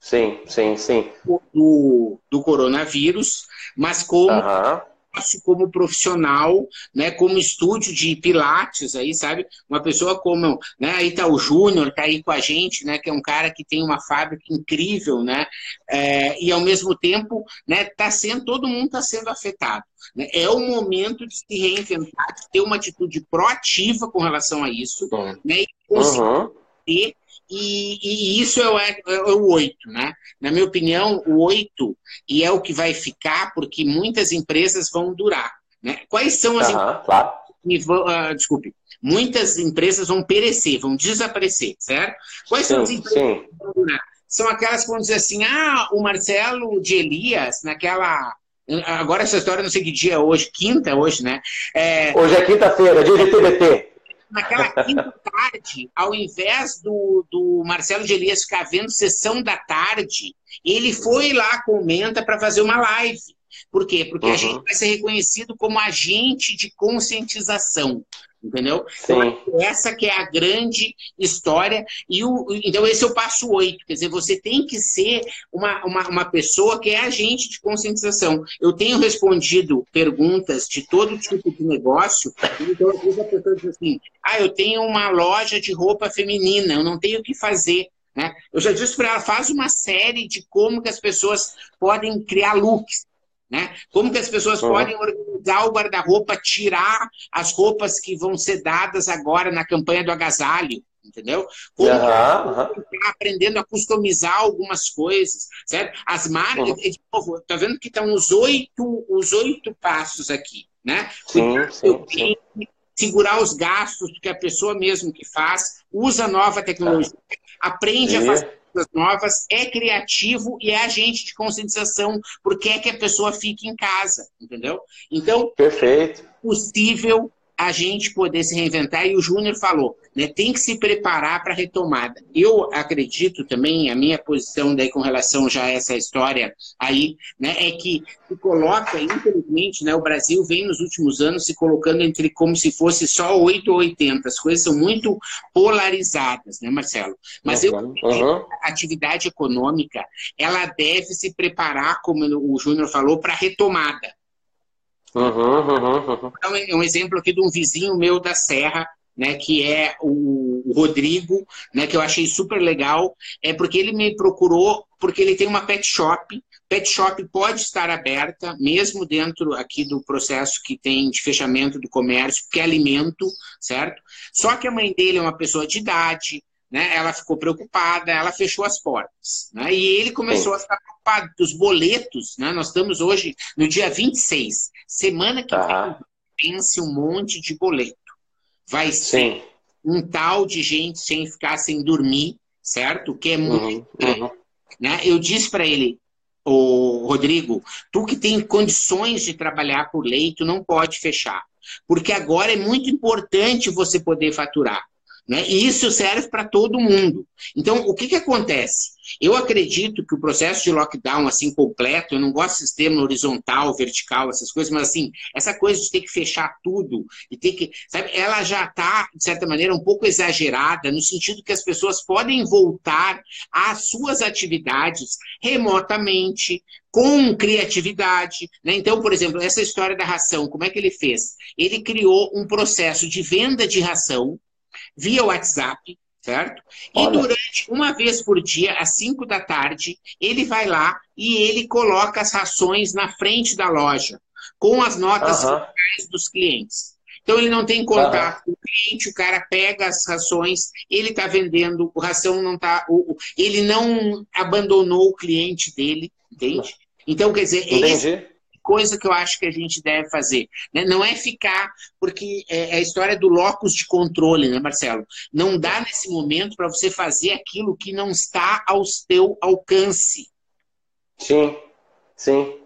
Sim, sim, sim. Do, do coronavírus, mas como. Como profissional, né, como estúdio de pilates aí, sabe? Uma pessoa como, né, aí tá o Júnior, tá aí com a gente, né, que é um cara que tem uma fábrica incrível, né, é, e ao mesmo tempo, né, tá sendo, todo mundo está sendo afetado. Né? É o momento de se reinventar, de ter uma atitude proativa com relação a isso, né, e conseguir uhum. ter e, e, isso é o, é, é o 8, né? Na minha opinião, o 8, e é o que vai ficar, porque muitas empresas vão durar. Né? Quais são as uhum, empresas claro. que vão. Uh, desculpe. Muitas empresas vão perecer, vão desaparecer, certo? Quais sim, são as empresas sim. que vão durar? São aquelas que vão dizer assim: ah, o Marcelo de Elias, naquela Agora essa história não sei que dia é hoje, quinta hoje, né? É... Hoje é quinta-feira, dia de TBT naquela quinta tarde, ao invés do, do Marcelo de Elias ficar vendo sessão da tarde, ele foi lá, comenta para fazer uma live. Por quê? Porque uhum. a gente vai ser reconhecido como agente de conscientização entendeu? Então, essa que é a grande história. E o, então, esse é o passo oito. Quer dizer, você tem que ser uma, uma, uma pessoa que é agente de conscientização. Eu tenho respondido perguntas de todo tipo de negócio, então, às vezes a pessoa diz assim, ah, eu tenho uma loja de roupa feminina, eu não tenho o que fazer. Né? Eu já disse para ela, faz uma série de como que as pessoas podem criar looks. Né? Como que as pessoas uhum. podem organizar o guarda-roupa, tirar as roupas que vão ser dadas agora na campanha do agasalho, entendeu? Como uhum, uhum. aprendendo a customizar algumas coisas, certo? As marcas, uhum. de novo, tá vendo que estão os oito, os oito passos aqui, né? Sim. Segurar os gastos que a pessoa mesmo que faz, usa nova tecnologia, aprende a fazer coisas novas, é criativo e é agente de conscientização, porque é que a pessoa fique em casa, entendeu? Então, Perfeito. é possível a gente poder se reinventar, e o Júnior falou, né, tem que se preparar para a retomada. Eu acredito também, a minha posição daí com relação já a essa história aí, né, é que se coloca, infelizmente, né, o Brasil vem nos últimos anos se colocando entre como se fosse só 8 ou 80, as coisas são muito polarizadas, né, Marcelo? Mas eu uhum. a atividade econômica, ela deve se preparar, como o Júnior falou, para a retomada. Uhum, uhum, uhum. Então, é um exemplo aqui de um vizinho meu da Serra, né, que é o, Rodrigo, né, que eu achei super legal, é porque ele me procurou porque ele tem uma pet shop. Pet shop pode estar aberta, mesmo dentro aqui do processo que tem de fechamento do comércio, que é alimento, certo? Só que a mãe dele é uma pessoa de idade, né? Ela ficou preocupada, ela fechou as portas, né? E ele começou a ficar preocupado, os boletos, né? Nós estamos hoje no dia 26, semana que vem, pense um monte de boleto vai ser Sim. um tal de gente sem ficar sem dormir, certo? Que é muito. Uhum, uhum. Né? Eu disse para ele, o Rodrigo, tu que tem condições de trabalhar por lei, tu não pode fechar. Porque agora é muito importante você poder faturar. Né? E isso serve para todo mundo. Então, o que, que acontece? Eu acredito que o processo de lockdown, assim, completo, eu não gosto de sistema horizontal, vertical, essas coisas, mas, assim, essa coisa de ter que fechar tudo e ter que. Sabe, ela já está, de certa maneira, um pouco exagerada, no sentido que as pessoas podem voltar às suas atividades remotamente, com criatividade. Né? Então, por exemplo, essa história da ração, como é que ele fez? Ele criou um processo de venda de ração via WhatsApp, certo? E Olha. durante uma vez por dia, às 5 da tarde, ele vai lá e ele coloca as rações na frente da loja, com as notas uhum. dos clientes. Então ele não tem contato com o cliente, o cara pega as rações, ele está vendendo, o ração não está. Ele não abandonou o cliente dele, entende? Então, quer dizer, Entendi coisa que eu acho que a gente deve fazer. Né? Não é ficar, porque é, é a história do locus de controle, né, Marcelo? Não dá nesse momento para você fazer aquilo que não está ao seu alcance. Sim, sim.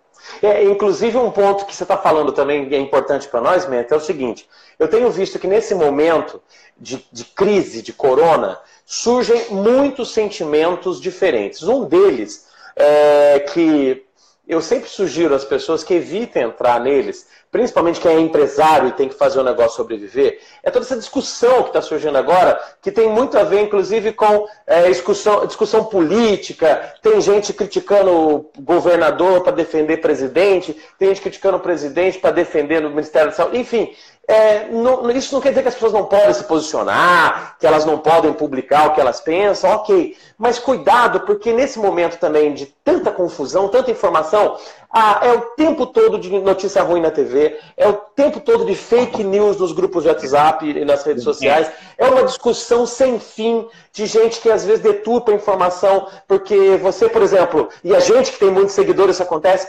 É, inclusive, um ponto que você está falando também é importante para nós, Menta, é o seguinte: eu tenho visto que nesse momento de, de crise, de corona, surgem muitos sentimentos diferentes. Um deles é que eu sempre sugiro às pessoas que evitem entrar neles, principalmente quem é empresário e tem que fazer o negócio sobreviver, é toda essa discussão que está surgindo agora, que tem muito a ver, inclusive, com é, discussão, discussão política. Tem gente criticando o governador para defender presidente, tem gente criticando o presidente para defender o Ministério da Saúde. Enfim, é, não, isso não quer dizer que as pessoas não podem se posicionar, que elas não podem publicar o que elas pensam, ok. Mas cuidado, porque nesse momento também de tanta confusão, tanta informação, ah, é o tempo todo de notícia ruim na TV, é o tempo todo de fake news nos grupos de WhatsApp e nas redes sociais. É uma discussão sem fim de gente que às vezes deturpa a informação, porque você, por exemplo, e a gente que tem muitos seguidores, isso acontece,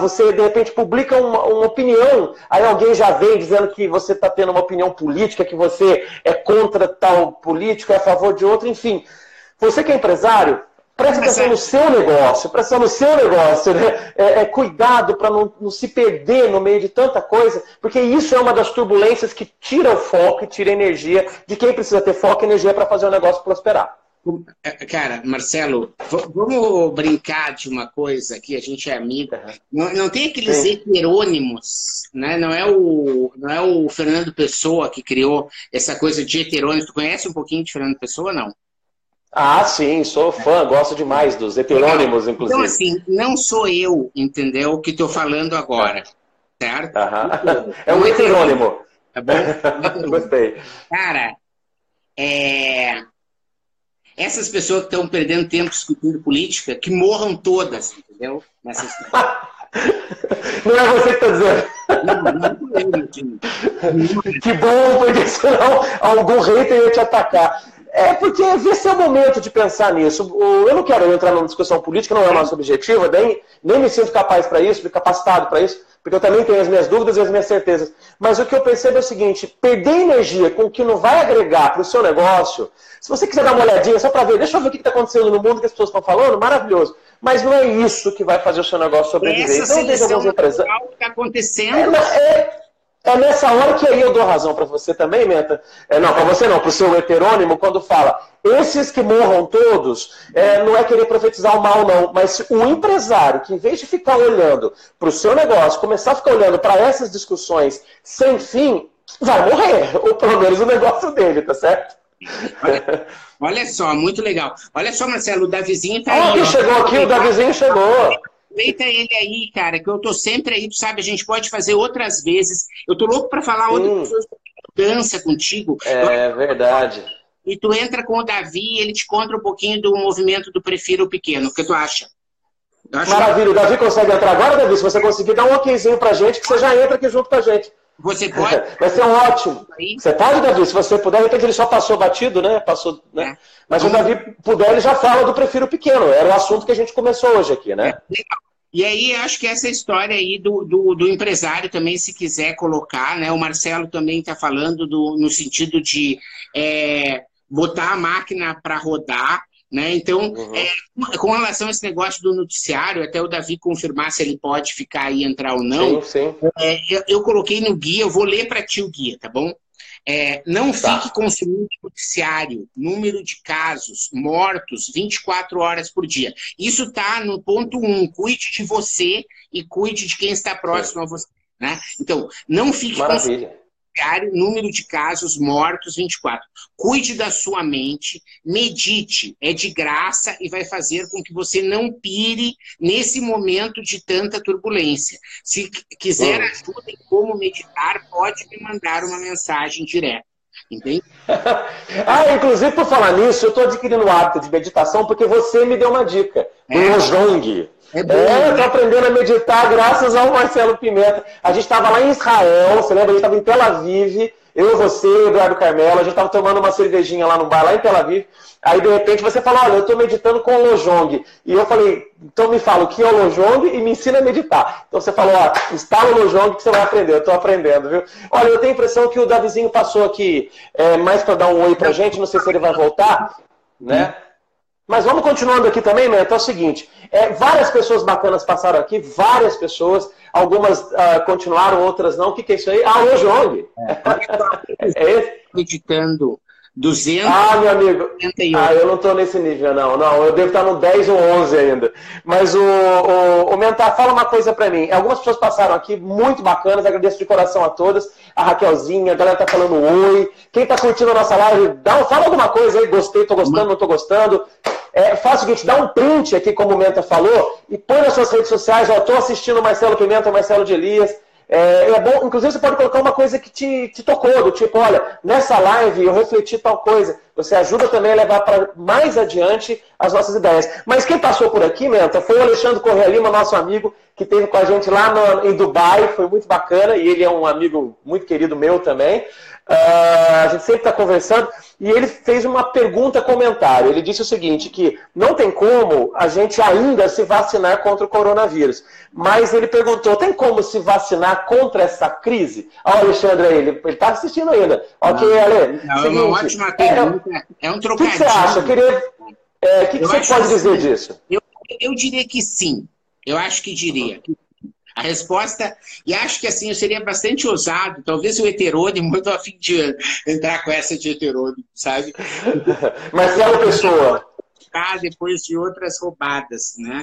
você de repente publica uma, uma opinião, aí alguém já vem dizendo que você está tendo uma opinião política, que você é contra tal político, é a favor de outro, enfim. Você que é empresário, Presta atenção no seu negócio, presta atenção no seu negócio, né? É, é cuidado para não, não, se perder no meio de tanta coisa, porque isso é uma das turbulências que tira o foco e tira a energia de quem precisa ter foco e energia para fazer o negócio prosperar. É, cara, Marcelo, vamos brincar de uma coisa que a gente é amiga. Não, não tem aqueles Sim. heterônimos, né? Não é, o, não é o Fernando Pessoa que criou essa coisa de heterônimos. Tu conhece um pouquinho de Fernando Pessoa, não? Ah, sim, sou fã, gosto demais dos heterônimos, inclusive. Então, assim, não sou eu, entendeu, que estou falando agora, certo? É um heterônimo. Tá bom? Gostei. Cara, é... essas pessoas que estão perdendo tempo discutindo política, que morram todas, entendeu? Nessas... Não é você que está dizendo. Não, não é eu, Que bom, porque senão algum hater ia te atacar. É porque esse é o momento de pensar nisso. Eu não quero entrar numa discussão política, não é o nosso objetivo, nem, nem me sinto capaz para isso, capacitado para isso, porque eu também tenho as minhas dúvidas e as minhas certezas. Mas o que eu percebo é o seguinte: perder energia com o que não vai agregar para o seu negócio, se você quiser dar uma olhadinha só para ver, deixa eu ver o que está acontecendo no mundo que as pessoas estão falando, maravilhoso. Mas não é isso que vai fazer o seu negócio sobreviver. Essa então, seleção natural que está acontecendo. É, é, é nessa hora que aí eu dou razão para você também, Menta. É, não, para você não, para o seu heterônimo, quando fala esses que morram todos, é, não é querer profetizar o mal, não. Mas o empresário que, em vez de ficar olhando para o seu negócio, começar a ficar olhando para essas discussões sem fim, vai morrer. Ou pelo menos o negócio dele, tá certo? Olha, olha só, muito legal. Olha só, Marcelo, o Davizinho tá aí. chegou aqui, o Davizinho chegou. Aproveita ele aí, cara, que eu tô sempre aí, tu sabe, a gente pode fazer outras vezes. Eu tô louco para falar outras hum. pessoas mudança contigo. É verdade. E tu entra com o Davi, ele te conta um pouquinho do movimento do Prefiro Pequeno. O que tu acha? Maravilha. O Davi consegue entrar agora, Davi? Se você conseguir, dá um okzinho pra gente, que você já entra aqui junto com a gente. Você pode? Vai ser um ótimo. Você pode, Davi? Se você puder, de repente ele só passou batido, né? Passou, né? É. Mas se o Davi puder, ele já fala do Prefiro Pequeno. Era o assunto que a gente começou hoje aqui, né? É, e aí, acho que essa história aí do, do, do, empresário também, se quiser colocar, né? O Marcelo também está falando do, no sentido de é, botar a máquina para rodar, né? Então, uhum. é, com relação a esse negócio do noticiário, até o Davi confirmar se ele pode ficar e entrar ou não. Sim, sim. É, eu, eu, coloquei no guia, eu vou ler para ti o guia, tá bom? É, não tá. fique consumindo noticiário, número de casos, mortos, 24 horas por dia. Isso está no ponto 1. Um, cuide de você e cuide de quem está próximo sim. a você. Né? Então, não fique Maravilha. consumindo diário, número de casos mortos 24. Cuide da sua mente, medite, é de graça e vai fazer com que você não pire nesse momento de tanta turbulência. Se quiser ajuda em como meditar, pode me mandar uma mensagem direta. Entende? ah, inclusive por falar nisso, eu estou adquirindo o hábito de meditação porque você me deu uma dica. É. O Jong. É, bom, é eu tô aprendendo a meditar graças ao Marcelo Pimenta. A gente estava lá em Israel, você lembra? A gente estava em Tel Aviv, eu, você, Eduardo Carmelo, a gente estava tomando uma cervejinha lá no bar, lá em Tel Aviv. Aí, de repente, você falou, olha, eu estou meditando com o Lojong. E eu falei, então me fala o que é o Lojong e me ensina a meditar. Então você falou, ó, instala o Lojong que você vai aprender. Eu estou aprendendo, viu? Olha, eu tenho a impressão que o Davizinho passou aqui é, mais para dar um oi pra gente, não sei se ele vai voltar, né? Mas vamos continuando aqui também, Mento, é o seguinte, é, várias pessoas bacanas passaram aqui, várias pessoas, algumas uh, continuaram, outras não. O que, que é isso aí? Ah, o Jong. É, é esse? Meditando 200. Ah, meu amigo. Ah, eu não estou nesse nível, não. Não, eu devo estar no 10 ou 11 ainda. Mas o, o, o Mentar, fala uma coisa para mim. Algumas pessoas passaram aqui, muito bacanas, agradeço de coração a todas. A Raquelzinha, a galera tá falando oi. Quem tá curtindo a nossa live, dá, fala alguma coisa aí. Gostei, tô gostando, não tô gostando. É, faz o seguinte, dá um print aqui, como o Menta falou, e põe nas suas redes sociais, ó, tô assistindo o Marcelo Pimenta, o Marcelo de Elias. É, é, bom, inclusive você pode colocar uma coisa que te, te tocou, do tipo, olha, nessa live eu refleti tal coisa. Você ajuda também a levar para mais adiante as nossas ideias. Mas quem passou por aqui, Menta, foi o Alexandre Correia Lima, nosso amigo, que esteve com a gente lá no, em Dubai, foi muito bacana, e ele é um amigo muito querido meu também. Uh, a gente sempre está conversando, e ele fez uma pergunta comentário. Ele disse o seguinte: que não tem como a gente ainda se vacinar contra o coronavírus. Mas ele perguntou: tem como se vacinar contra essa crise? Olha o Alexandre aí, ele está assistindo ainda. Ok, não, Ale. Não, seguinte, é uma ótima pergunta. É, é um trocadilho. O que, você acha? Queria, é, o que, que você pode assim, dizer disso? Eu, eu diria que sim. Eu acho que diria. A resposta, e acho que assim, eu seria bastante ousado, talvez o heterônimo, eu estou a fim de entrar com essa de heterônimo, sabe? Marcelo Pessoa. Ah, depois de outras roubadas, né?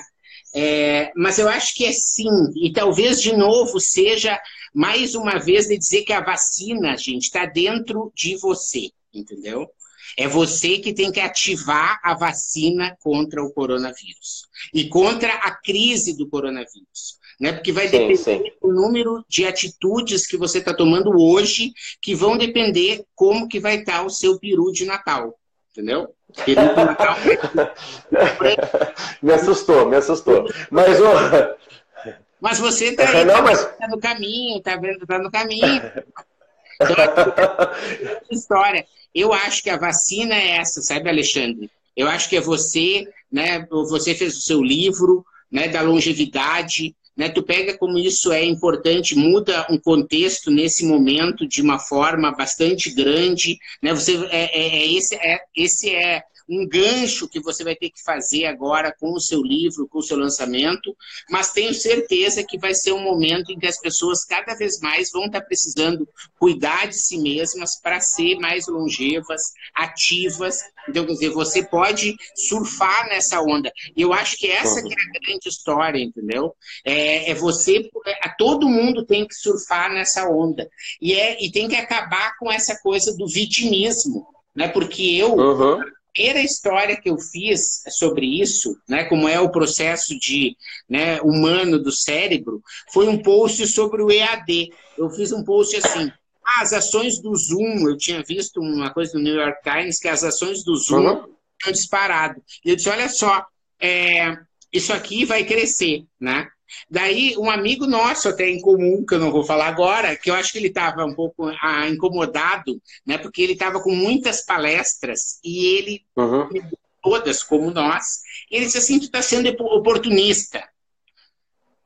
É, mas eu acho que é sim, e talvez de novo seja mais uma vez de dizer que a vacina, gente, está dentro de você, entendeu? É você que tem que ativar a vacina contra o coronavírus e contra a crise do coronavírus né? Porque vai sim, depender sim. do número de atitudes que você está tomando hoje, que vão depender como que vai estar tá o seu peru de Natal, entendeu? Peru de Natal. me assustou, me assustou. Mas o... Mas você está aí, tá, mas... tá no caminho, tá vendo, tá no caminho. História. Eu acho que a vacina é essa, sabe, Alexandre? Eu acho que é você, né? Você fez o seu livro, né? Da longevidade, né? Tu pega como isso é importante, muda um contexto nesse momento de uma forma bastante grande. Né? Você, é, é, é esse, é, esse é um gancho que você vai ter que fazer agora com o seu livro, com o seu lançamento, mas tenho certeza que vai ser um momento em que as pessoas cada vez mais vão estar precisando cuidar de si mesmas para ser mais longevas, ativas. Então, quer dizer, você pode surfar nessa onda. E eu acho que essa que é a grande história, entendeu? É, é você, é, todo mundo tem que surfar nessa onda. E, é, e tem que acabar com essa coisa do vitimismo, né? Porque eu, uhum primeira história que eu fiz sobre isso, né, como é o processo de, né, humano do cérebro, foi um post sobre o EAD. Eu fiz um post assim: ah, as ações do Zoom, eu tinha visto uma coisa no New York Times que as ações do Zoom uhum. tinham disparado. E eu disse, olha só, é, isso aqui vai crescer, né? Daí, um amigo nosso, até em comum, que eu não vou falar agora, que eu acho que ele estava um pouco ah, incomodado, né? Porque ele estava com muitas palestras e ele, uhum. todas como nós, ele disse assim: tu está sendo oportunista.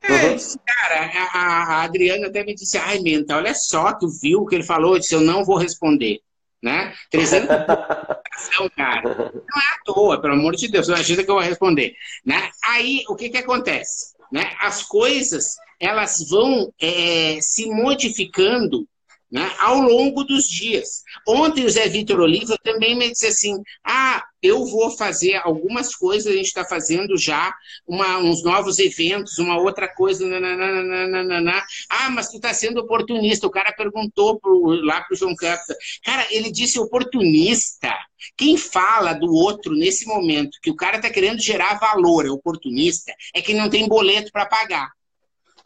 É, uhum. cara, a, a, Adriana até me disse: ai, Menta, olha só, tu viu o que ele falou? Eu disse: eu não vou responder. Né? 300 cara. Não é à toa, pelo amor de Deus, não acredita que eu vou responder. Né? Aí, o que, que acontece? Né? As coisas elas vão é, se modificando né, ao longo dos dias. Ontem o Zé Vitor Oliva também me disse assim: ah, eu vou fazer algumas coisas, a gente está fazendo já uma, uns novos eventos, uma outra coisa. Nananana. Ah, mas tu está sendo oportunista. O cara perguntou pro, lá para o João Campos. Cara, ele disse oportunista. Quem fala do outro nesse momento que o cara está querendo gerar valor, é oportunista, é quem não tem boleto para pagar.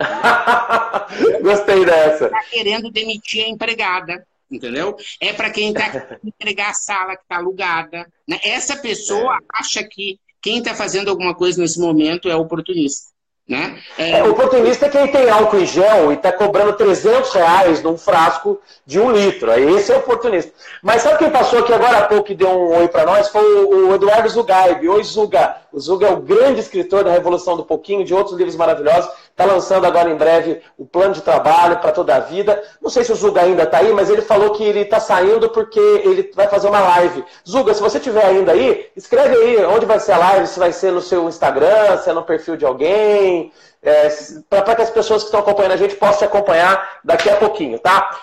Gostei dessa. Está querendo demitir a empregada, entendeu? É para quem está querendo entregar a sala que está alugada. Né? Essa pessoa é. acha que quem está fazendo alguma coisa nesse momento é oportunista. Né? É... É, oportunista é quem tem álcool em gel e está cobrando 300 reais num frasco de um litro. Esse é oportunista. Mas sabe quem passou aqui agora há pouco e deu um oi para nós? Foi o Eduardo Zugaib. Oi, Zuga. O Zuga é o grande escritor da Revolução do Pouquinho, de outros livros maravilhosos. Está lançando agora em breve o plano de trabalho para toda a vida. Não sei se o Zuga ainda está aí, mas ele falou que ele está saindo porque ele vai fazer uma live. Zuga, se você estiver ainda aí, escreve aí onde vai ser a live, se vai ser no seu Instagram, se é no perfil de alguém, é, para que as pessoas que estão acompanhando a gente possam te acompanhar daqui a pouquinho, tá?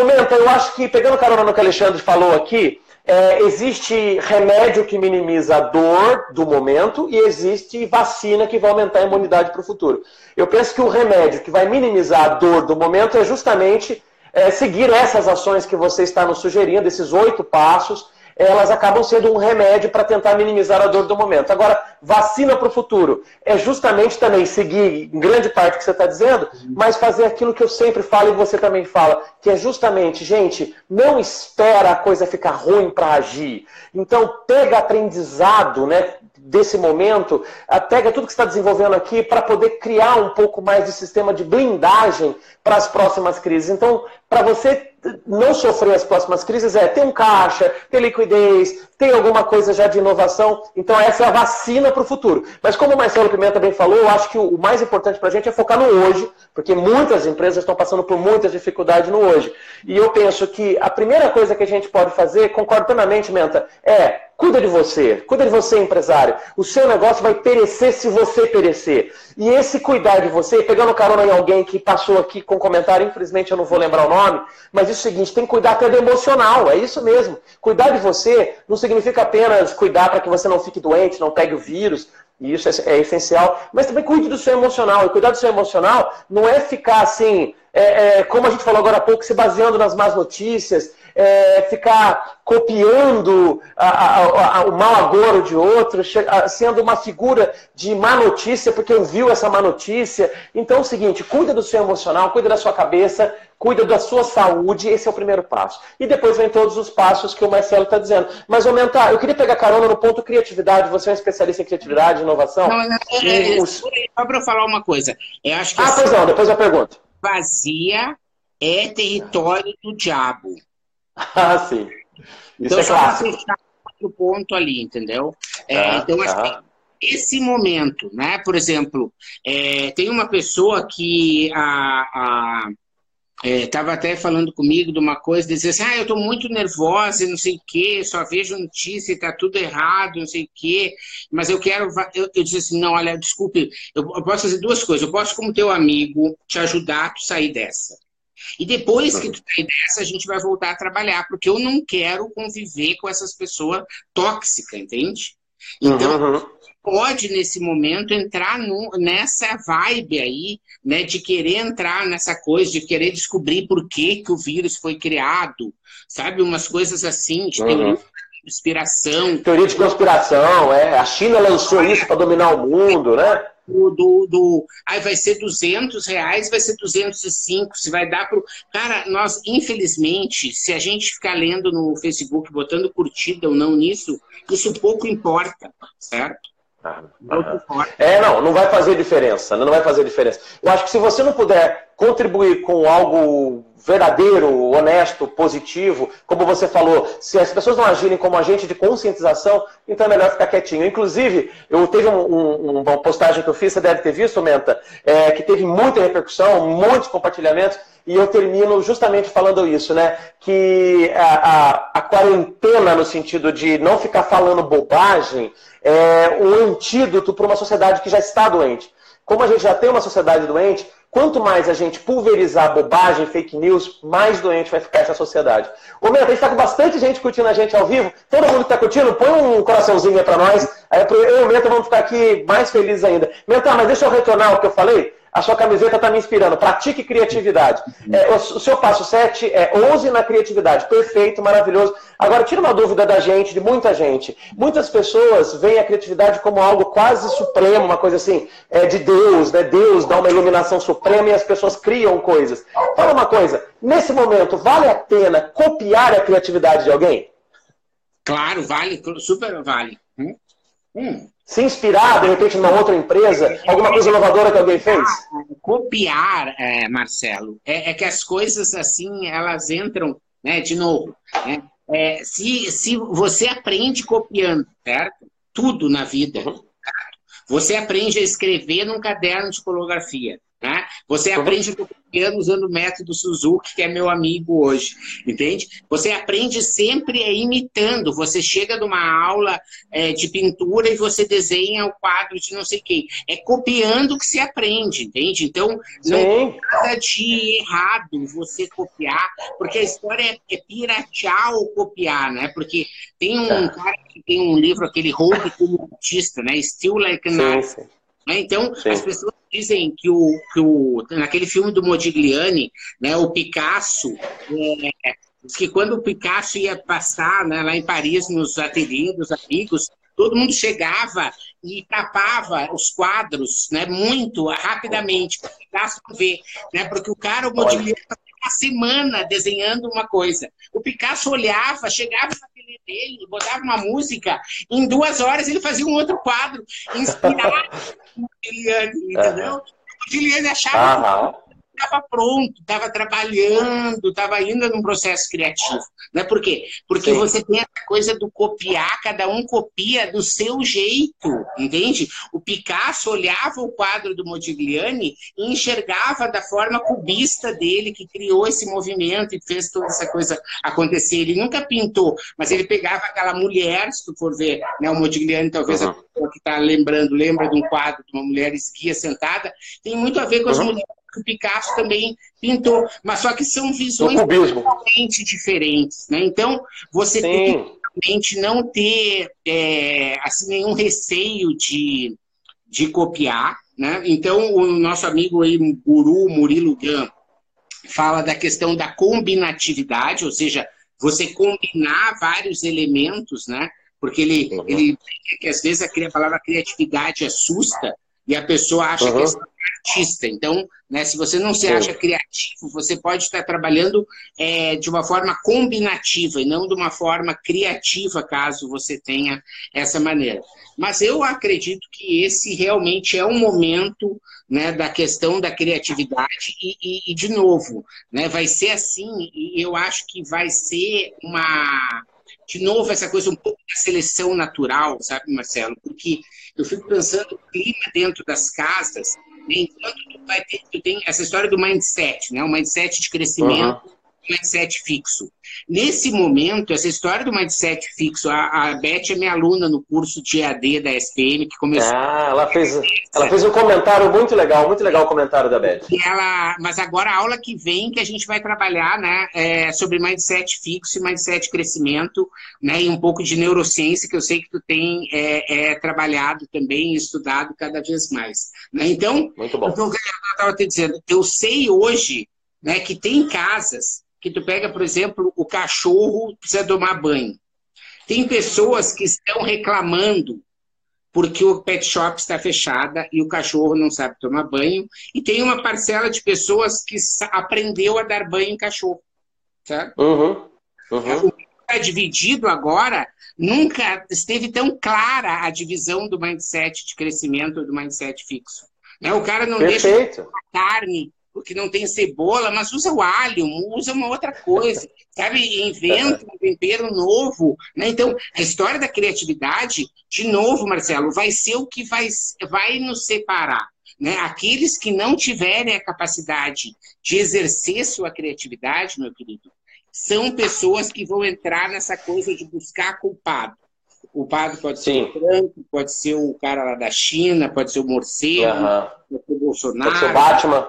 O Menta, eu acho que, pegando carona no que o Alexandre falou aqui, é, existe remédio que minimiza a dor do momento e existe vacina que vai aumentar a imunidade para o futuro. Eu penso que o remédio que vai minimizar a dor do momento é justamente é, seguir essas ações que você está nos sugerindo, esses oito passos, elas acabam sendo um remédio para tentar minimizar a dor do momento. Agora, vacina para o futuro é justamente também seguir em grande parte o que você está dizendo, mas fazer aquilo que eu sempre falo e você também fala, que é justamente, gente, não espera a coisa ficar ruim para agir. Então, pega aprendizado, né? Desse momento, pega tudo que está desenvolvendo aqui para poder criar um pouco mais de sistema de blindagem para as próximas crises. Então, para você não sofrer as próximas crises é ter um caixa, ter liquidez, ter alguma coisa já de inovação. Então essa é a vacina para o futuro. Mas como o Marcelo Pimenta bem falou, eu acho que o mais importante para a gente é focar no hoje, porque muitas empresas estão passando por muitas dificuldades no hoje. E eu penso que a primeira coisa que a gente pode fazer, concordo plenamente, Menta, é Cuida de você, cuida de você, empresário. O seu negócio vai perecer se você perecer. E esse cuidar de você, pegando carona em alguém que passou aqui com comentário, infelizmente eu não vou lembrar o nome, mas é o seguinte, tem que cuidar até do emocional, é isso mesmo. Cuidar de você não significa apenas cuidar para que você não fique doente, não pegue o vírus, e isso é, é, essencial, mas também cuide do seu emocional. E cuidar do seu emocional não é ficar assim, é, é, como a gente falou agora há pouco, se baseando nas más notícias, é, ficar copiando a, a, a, o mau agouro de outro, sendo uma figura de má notícia porque ouviu essa má notícia. Então é o seguinte, cuida do seu emocional, cuida da sua cabeça, cuida da sua saúde, esse é o primeiro passo. E depois vem todos os passos que o Marcelo está dizendo. Mas, aumentar, eu queria pegar carona no ponto criatividade, você é um especialista em criatividade, inovação. Não, é, é, os... Só para eu falar uma coisa. Eu acho que ah, pois não, depois eu pergunto. Vazia é território do diabo. Ah, sim. Isso então, é só para fechar outro ponto ali, entendeu? É, ah, então, esse momento, né? Por exemplo, é, tem uma pessoa que a, estava é, até falando comigo de uma coisa, dizia assim, ah, eu estou muito nervosa, não sei o quê, só vejo notícia, está tudo errado, não sei o quê, mas eu quero, eu, eu disse assim, não, olha, desculpe, eu, eu, posso fazer duas coisas, eu posso, como teu amigo, te ajudar a sair dessa. E depois que tu sair dessa, a gente vai voltar a trabalhar, porque eu não quero conviver com essas pessoas tóxicas, entende? Então, uhum. pode, nesse momento, entrar no, nessa vibe aí, né, de querer entrar nessa coisa, de querer descobrir por que, que o vírus foi criado, sabe? Umas coisas assim, de teoria uhum. de conspiração. Teoria de conspiração, é. A China lançou isso para dominar o mundo, né? Do, do, do aí vai ser 200 reais, vai ser 205, se vai dar para Cara, nós, infelizmente, se a gente ficar lendo no Facebook, botando curtida ou não nisso, isso pouco importa, certo? É, não, não vai fazer diferença, não vai fazer diferença. Eu acho que se você não puder contribuir com algo verdadeiro, honesto, positivo, como você falou, se as pessoas não agirem como agente de conscientização, então é melhor ficar quietinho. Inclusive, eu teve um, um, uma postagem que eu fiz, você deve ter visto, Menta, é, que teve muita repercussão, muitos compartilhamentos, e eu termino justamente falando isso, né? Que a, a, a quarentena, no sentido de não ficar falando bobagem, é um antídoto para uma sociedade que já está doente. Como a gente já tem uma sociedade doente, quanto mais a gente pulverizar bobagem, fake news, mais doente vai ficar essa sociedade. Ô, Menta, a gente está com bastante gente curtindo a gente ao vivo. Todo mundo que está curtindo, põe um coraçãozinho aí para nós. Aí eu e o Menta vamos ficar aqui mais felizes ainda. Menta, mas deixa eu retornar o que eu falei a sua camiseta está me inspirando. Pratique criatividade. É, o, o, seu passo 7 é ouse na criatividade. Perfeito, maravilhoso. Agora, tira uma dúvida da gente, de muita gente. Muitas pessoas veem a criatividade como algo quase supremo, uma coisa assim, é, de Deus, né? Deus dá uma iluminação suprema e as pessoas criam coisas. Fala uma coisa, nesse momento, vale a pena copiar a criatividade de alguém? Claro, vale, super vale. Hum? Se inspirar, de repente, numa outra empresa, alguma coisa inovadora que alguém fez? Copiar, é, Marcelo, é, é, que as coisas assim, elas entram, né, de novo, né? É, se, se você aprende copiando, certo? Tudo na vida, uhum. Você aprende a escrever num caderno de tipografia. Né? Você aprende copiando usando o método Suzuki, que é meu amigo hoje, entende? Você aprende sempre é, imitando. Você chega numa aula é, de pintura e você desenha o quadro de não sei quem. É copiando que se aprende, entende? Então, não tem nada de errado você copiar, porque a história é, é piratear ou copiar, né? Porque tem um tá. cara que tem um livro, aquele Hold como artista, né? Still Like an né? Então, Sim. as pessoas dizem que, o, que o, naquele filme do Modigliani, né, o Picasso, é, que quando o Picasso ia passar né, lá em Paris, nos ateliês dos amigos, todo mundo chegava e tapava os quadros né, muito rapidamente, para o Picasso não ver. Né, porque o cara, o Modigliani, uma semana desenhando uma coisa. O Picasso olhava, chegava dele, botava uma música, em duas horas ele fazia um outro quadro, inspirado no Modigliani, entendeu? Uhum. O Modigliani achava uhum estava pronto, estava trabalhando, estava ainda num processo criativo. Né? Por quê? Porque Sim. você tem a coisa do copiar, cada um copia do seu jeito, entende? O Picasso olhava o quadro do Modigliani e enxergava da forma cubista dele, que criou esse movimento e fez toda essa coisa acontecer. Ele nunca pintou, mas ele pegava aquela mulher, se tu for ver, né? o Modigliani, talvez uhum. a pessoa que está lembrando, lembra de um quadro de uma mulher esguia sentada, tem muito a ver com as uhum. mulheres que o Picasso também pintou, mas só que são visões totalmente diferentes, né? Então, você Sim. tem realmente não ter é, assim, nenhum receio de, de copiar, né? Então, o nosso amigo aí, guru Murilo Gun, fala da questão da combinatividade, ou seja, você combinar vários elementos, né? Porque ele, uhum. ele que às vezes a palavra criatividade assusta e a pessoa acha uhum. que artista. Então, né, se você não se acha criativo, você pode estar trabalhando é, de uma forma combinativa e não de uma forma criativa, caso você tenha essa maneira. Mas eu acredito que esse realmente é um momento né, da questão da criatividade e, e, e, de novo, né, vai ser assim e eu acho que vai ser uma de novo essa coisa um pouco da seleção natural, sabe, Marcelo? Porque eu fico pensando o clima dentro das casas Enquanto tu, vai ter, tu tem essa história do mindset, né? O mindset de crescimento, uhum. Mindset fixo. Nesse momento, essa história do mindset fixo, a, a Beth é minha aluna no curso de EAD da SPM, que começou. Ah, ela fez, ela fez um comentário muito legal, muito legal o comentário da Beth. E ela, mas agora a aula que vem, que a gente vai trabalhar né, é sobre mindset fixo e mindset crescimento, né, e um pouco de neurociência, que eu sei que tu tem é, é trabalhado também, estudado cada vez mais. Né? Então, muito bom. Então, eu estava te dizendo, eu sei hoje né, que tem casas que tu pega, por exemplo, o cachorro precisa tomar banho. Tem pessoas que estão reclamando porque o pet shop está fechada e o cachorro não sabe tomar banho, e tem uma parcela de pessoas que aprendeu a dar banho em cachorro. Certo? Uhum. Uhum. Está dividido agora, nunca esteve tão clara a divisão do mindset de crescimento do mindset fixo. Né? O cara não Perfeito. deixa carne porque não tem cebola, mas usa o alho, usa uma outra coisa, sabe? Inventa um tempero novo. Né? Então, a história da criatividade, de novo, Marcelo, vai ser o que vai, vai nos separar. Né? Aqueles que não tiverem a capacidade de exercer sua criatividade, meu querido, são pessoas que vão entrar nessa coisa de buscar culpado. O culpado pode ser Sim. o Trump, pode ser o cara lá da China, pode ser o morcego, uhum. pode ser o Bolsonaro, pode ser o Batman,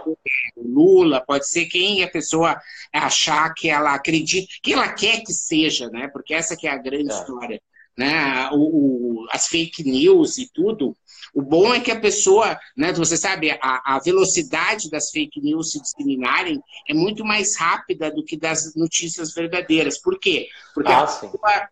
o Lula, pode ser quem a pessoa achar que ela acredita, que ela quer que seja, né? Porque essa que é a grande é. história. Né? O, o, as fake news e tudo. O bom é que a pessoa, né, você sabe, a, a velocidade das fake news se disseminarem é muito mais rápida do que das notícias verdadeiras. Por quê? Porque ah, a pessoa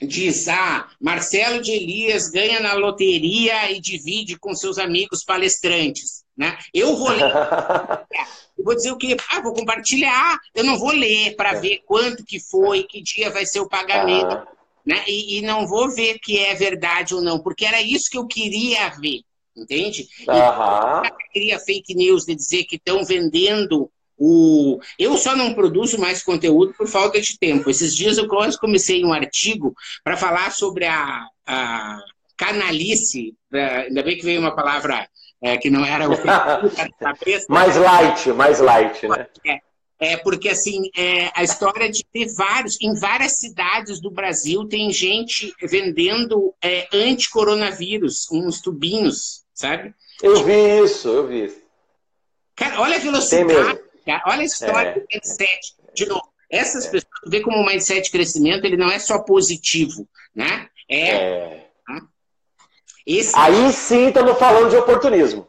diz: ah, Marcelo de Elias ganha na loteria e divide com seus amigos palestrantes. Né? Eu vou ler. eu vou dizer o quê? Ah, vou compartilhar. Eu não vou ler para é. ver quanto que foi, que dia vai ser o pagamento. Ah. Né? E, e, não vou ver que é verdade ou não, porque era isso que eu queria ver. Entende? Uhum. Eu queria fake news de dizer que estão vendendo o... Eu só não produzo mais conteúdo por falta de tempo. Esses dias eu quase comecei um artigo para falar sobre a, a canalice, é, ainda bem que veio uma palavra é, que não era o mais light, mais light, né? É, é porque assim, é, a história de ter vários, em várias cidades do Brasil tem gente vendendo é, anti-coronavírus, uns tubinhos, sabe? Eu vi isso, eu vi. Cara, olha a velocidade Olha a história é. do mindset. De novo, essas é. pessoas, vê como o mindset de crescimento ele não é só positivo, né? É. é. Esse... Aí sim estamos falando de oportunismo.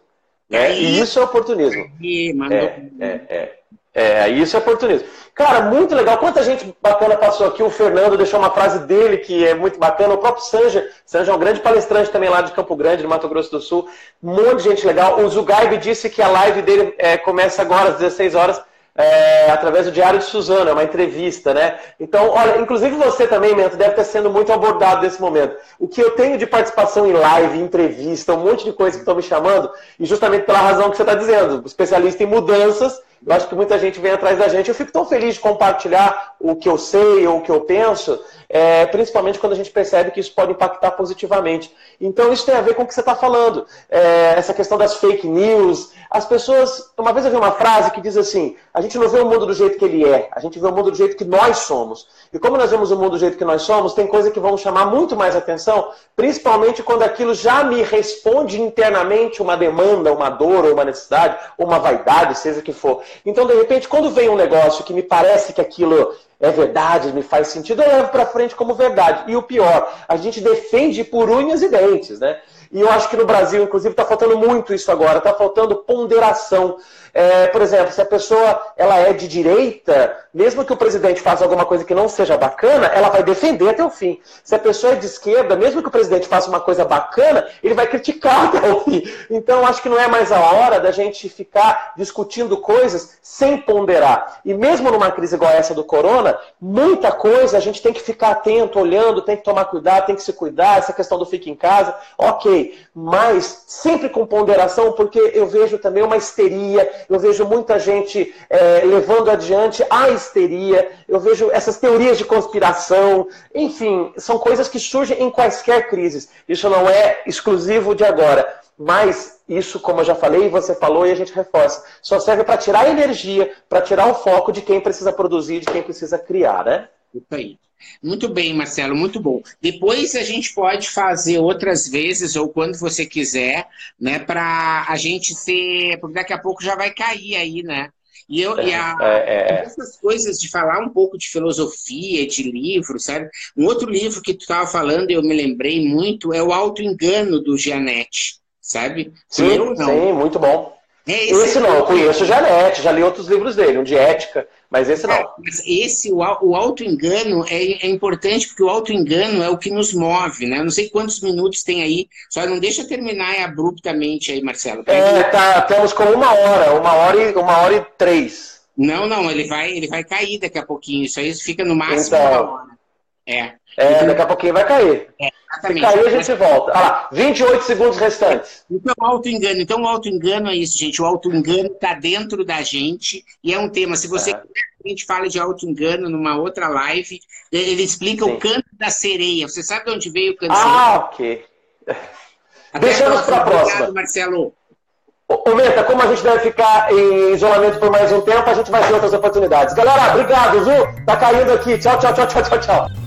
Né? E isso é oportunismo. Aí, é, é, é, é, isso é oportunismo. Cara, muito legal. Quanta gente bacana passou aqui. O Fernando deixou uma frase dele que é muito bacana. O próprio Sanja. Sanja é um grande palestrante também lá de Campo Grande, no Mato Grosso do Sul. Um monte de gente legal. O Zugaib disse que a live dele é, começa agora às 16 horas é, através do Diário de Suzana, uma entrevista, né? Então, olha, inclusive você também, Mento, deve estar sendo muito abordado nesse momento. O que eu tenho de participação em live, entrevista, um monte de coisa que estão me chamando, e justamente pela razão que você está dizendo, especialista em mudanças, eu acho que muita gente vem atrás da gente. Eu fico tão feliz de compartilhar o que eu sei ou o que eu penso, é, principalmente quando a gente percebe que isso pode impactar positivamente. Então, isso tem a ver com o que você está falando. É, essa questão das fake news. As pessoas. Uma vez eu vi uma frase que diz assim: a gente não vê o mundo do jeito que ele é, a gente vê o mundo do jeito que nós somos. E como nós vemos o mundo do jeito que nós somos, tem coisa que vão chamar muito mais atenção, principalmente quando aquilo já me responde internamente uma demanda, uma dor, uma necessidade, uma vaidade, seja o que for. Então, de repente, quando vem um negócio que me parece que aquilo é verdade, me faz sentido, eu levo para frente como verdade. E o pior, a gente defende por unhas e dentes, né? E eu acho que no Brasil, inclusive, está faltando muito isso agora, está faltando ponderação. É, por exemplo, se a pessoa ela é de direita, mesmo que o presidente faça alguma coisa que não seja bacana, ela vai defender até o fim. Se a pessoa é de esquerda, mesmo que o presidente faça uma coisa bacana, ele vai criticar até o fim. Então, acho que não é mais a hora da gente ficar discutindo coisas sem ponderar. E mesmo numa crise igual essa do corona, muita coisa a gente tem que ficar atento, olhando, tem que tomar cuidado, tem que se cuidar. Essa questão do fique em casa, ok, mas sempre com ponderação, porque eu vejo também uma histeria, eu vejo muita gente é, levando adiante a histeria, eu vejo essas teorias de conspiração, enfim, são coisas que surgem em quaisquer crises. Isso não é exclusivo de agora. Mas isso, como eu já falei, você falou e a gente reforça, só serve para tirar energia, para tirar o foco de quem precisa produzir, de quem precisa criar, né? Isso aí. Muito bem, Marcelo, muito bom. Depois a gente pode fazer outras vezes, ou quando você quiser, né, para a gente ser. Porque daqui a pouco já vai cair aí, né? E, eu, e a, é, é, é. essas coisas de falar um pouco de filosofia, de livro, sabe? Um outro livro que tu estava falando, eu me lembrei muito, é o Auto Engano do Gianetti, sabe? Sim, sim, muito bom. Esse, esse não, eu conheço o Janete, já li outros livros dele, um de ética, mas esse não. É, mas esse, o, o auto-engano, é, é, importante porque o auto-engano é o que nos move, né? Eu não sei quantos minutos tem aí, só não deixa terminar abruptamente aí, Marcelo. É, tá, temos como uma hora, uma hora e, uma hora e três. Não, não, ele vai, ele vai cair daqui a pouquinho, isso aí fica no máximo então, uma hora. É. É, daqui a pouquinho vai cair. É. Se cair, a gente volta. Ah lá, 28 segundos restantes. Então, auto-engano. Então, o auto-engano é isso, gente. O auto-engano está dentro da gente e é um tema. Se você é. a gente fale de auto-engano numa outra live, ele explica Sim. o canto da sereia. Você sabe de onde veio o canto da sereia? Ah, ok. Deixamos para a próxima. Obrigado, Marcelo. Ô, Meta, como a gente deve ficar em isolamento por mais um tempo, a gente vai ter outras oportunidades. Galera, obrigado, viu? Tá caindo aqui. Tchau, tchau, tchau, tchau, tchau, tchau.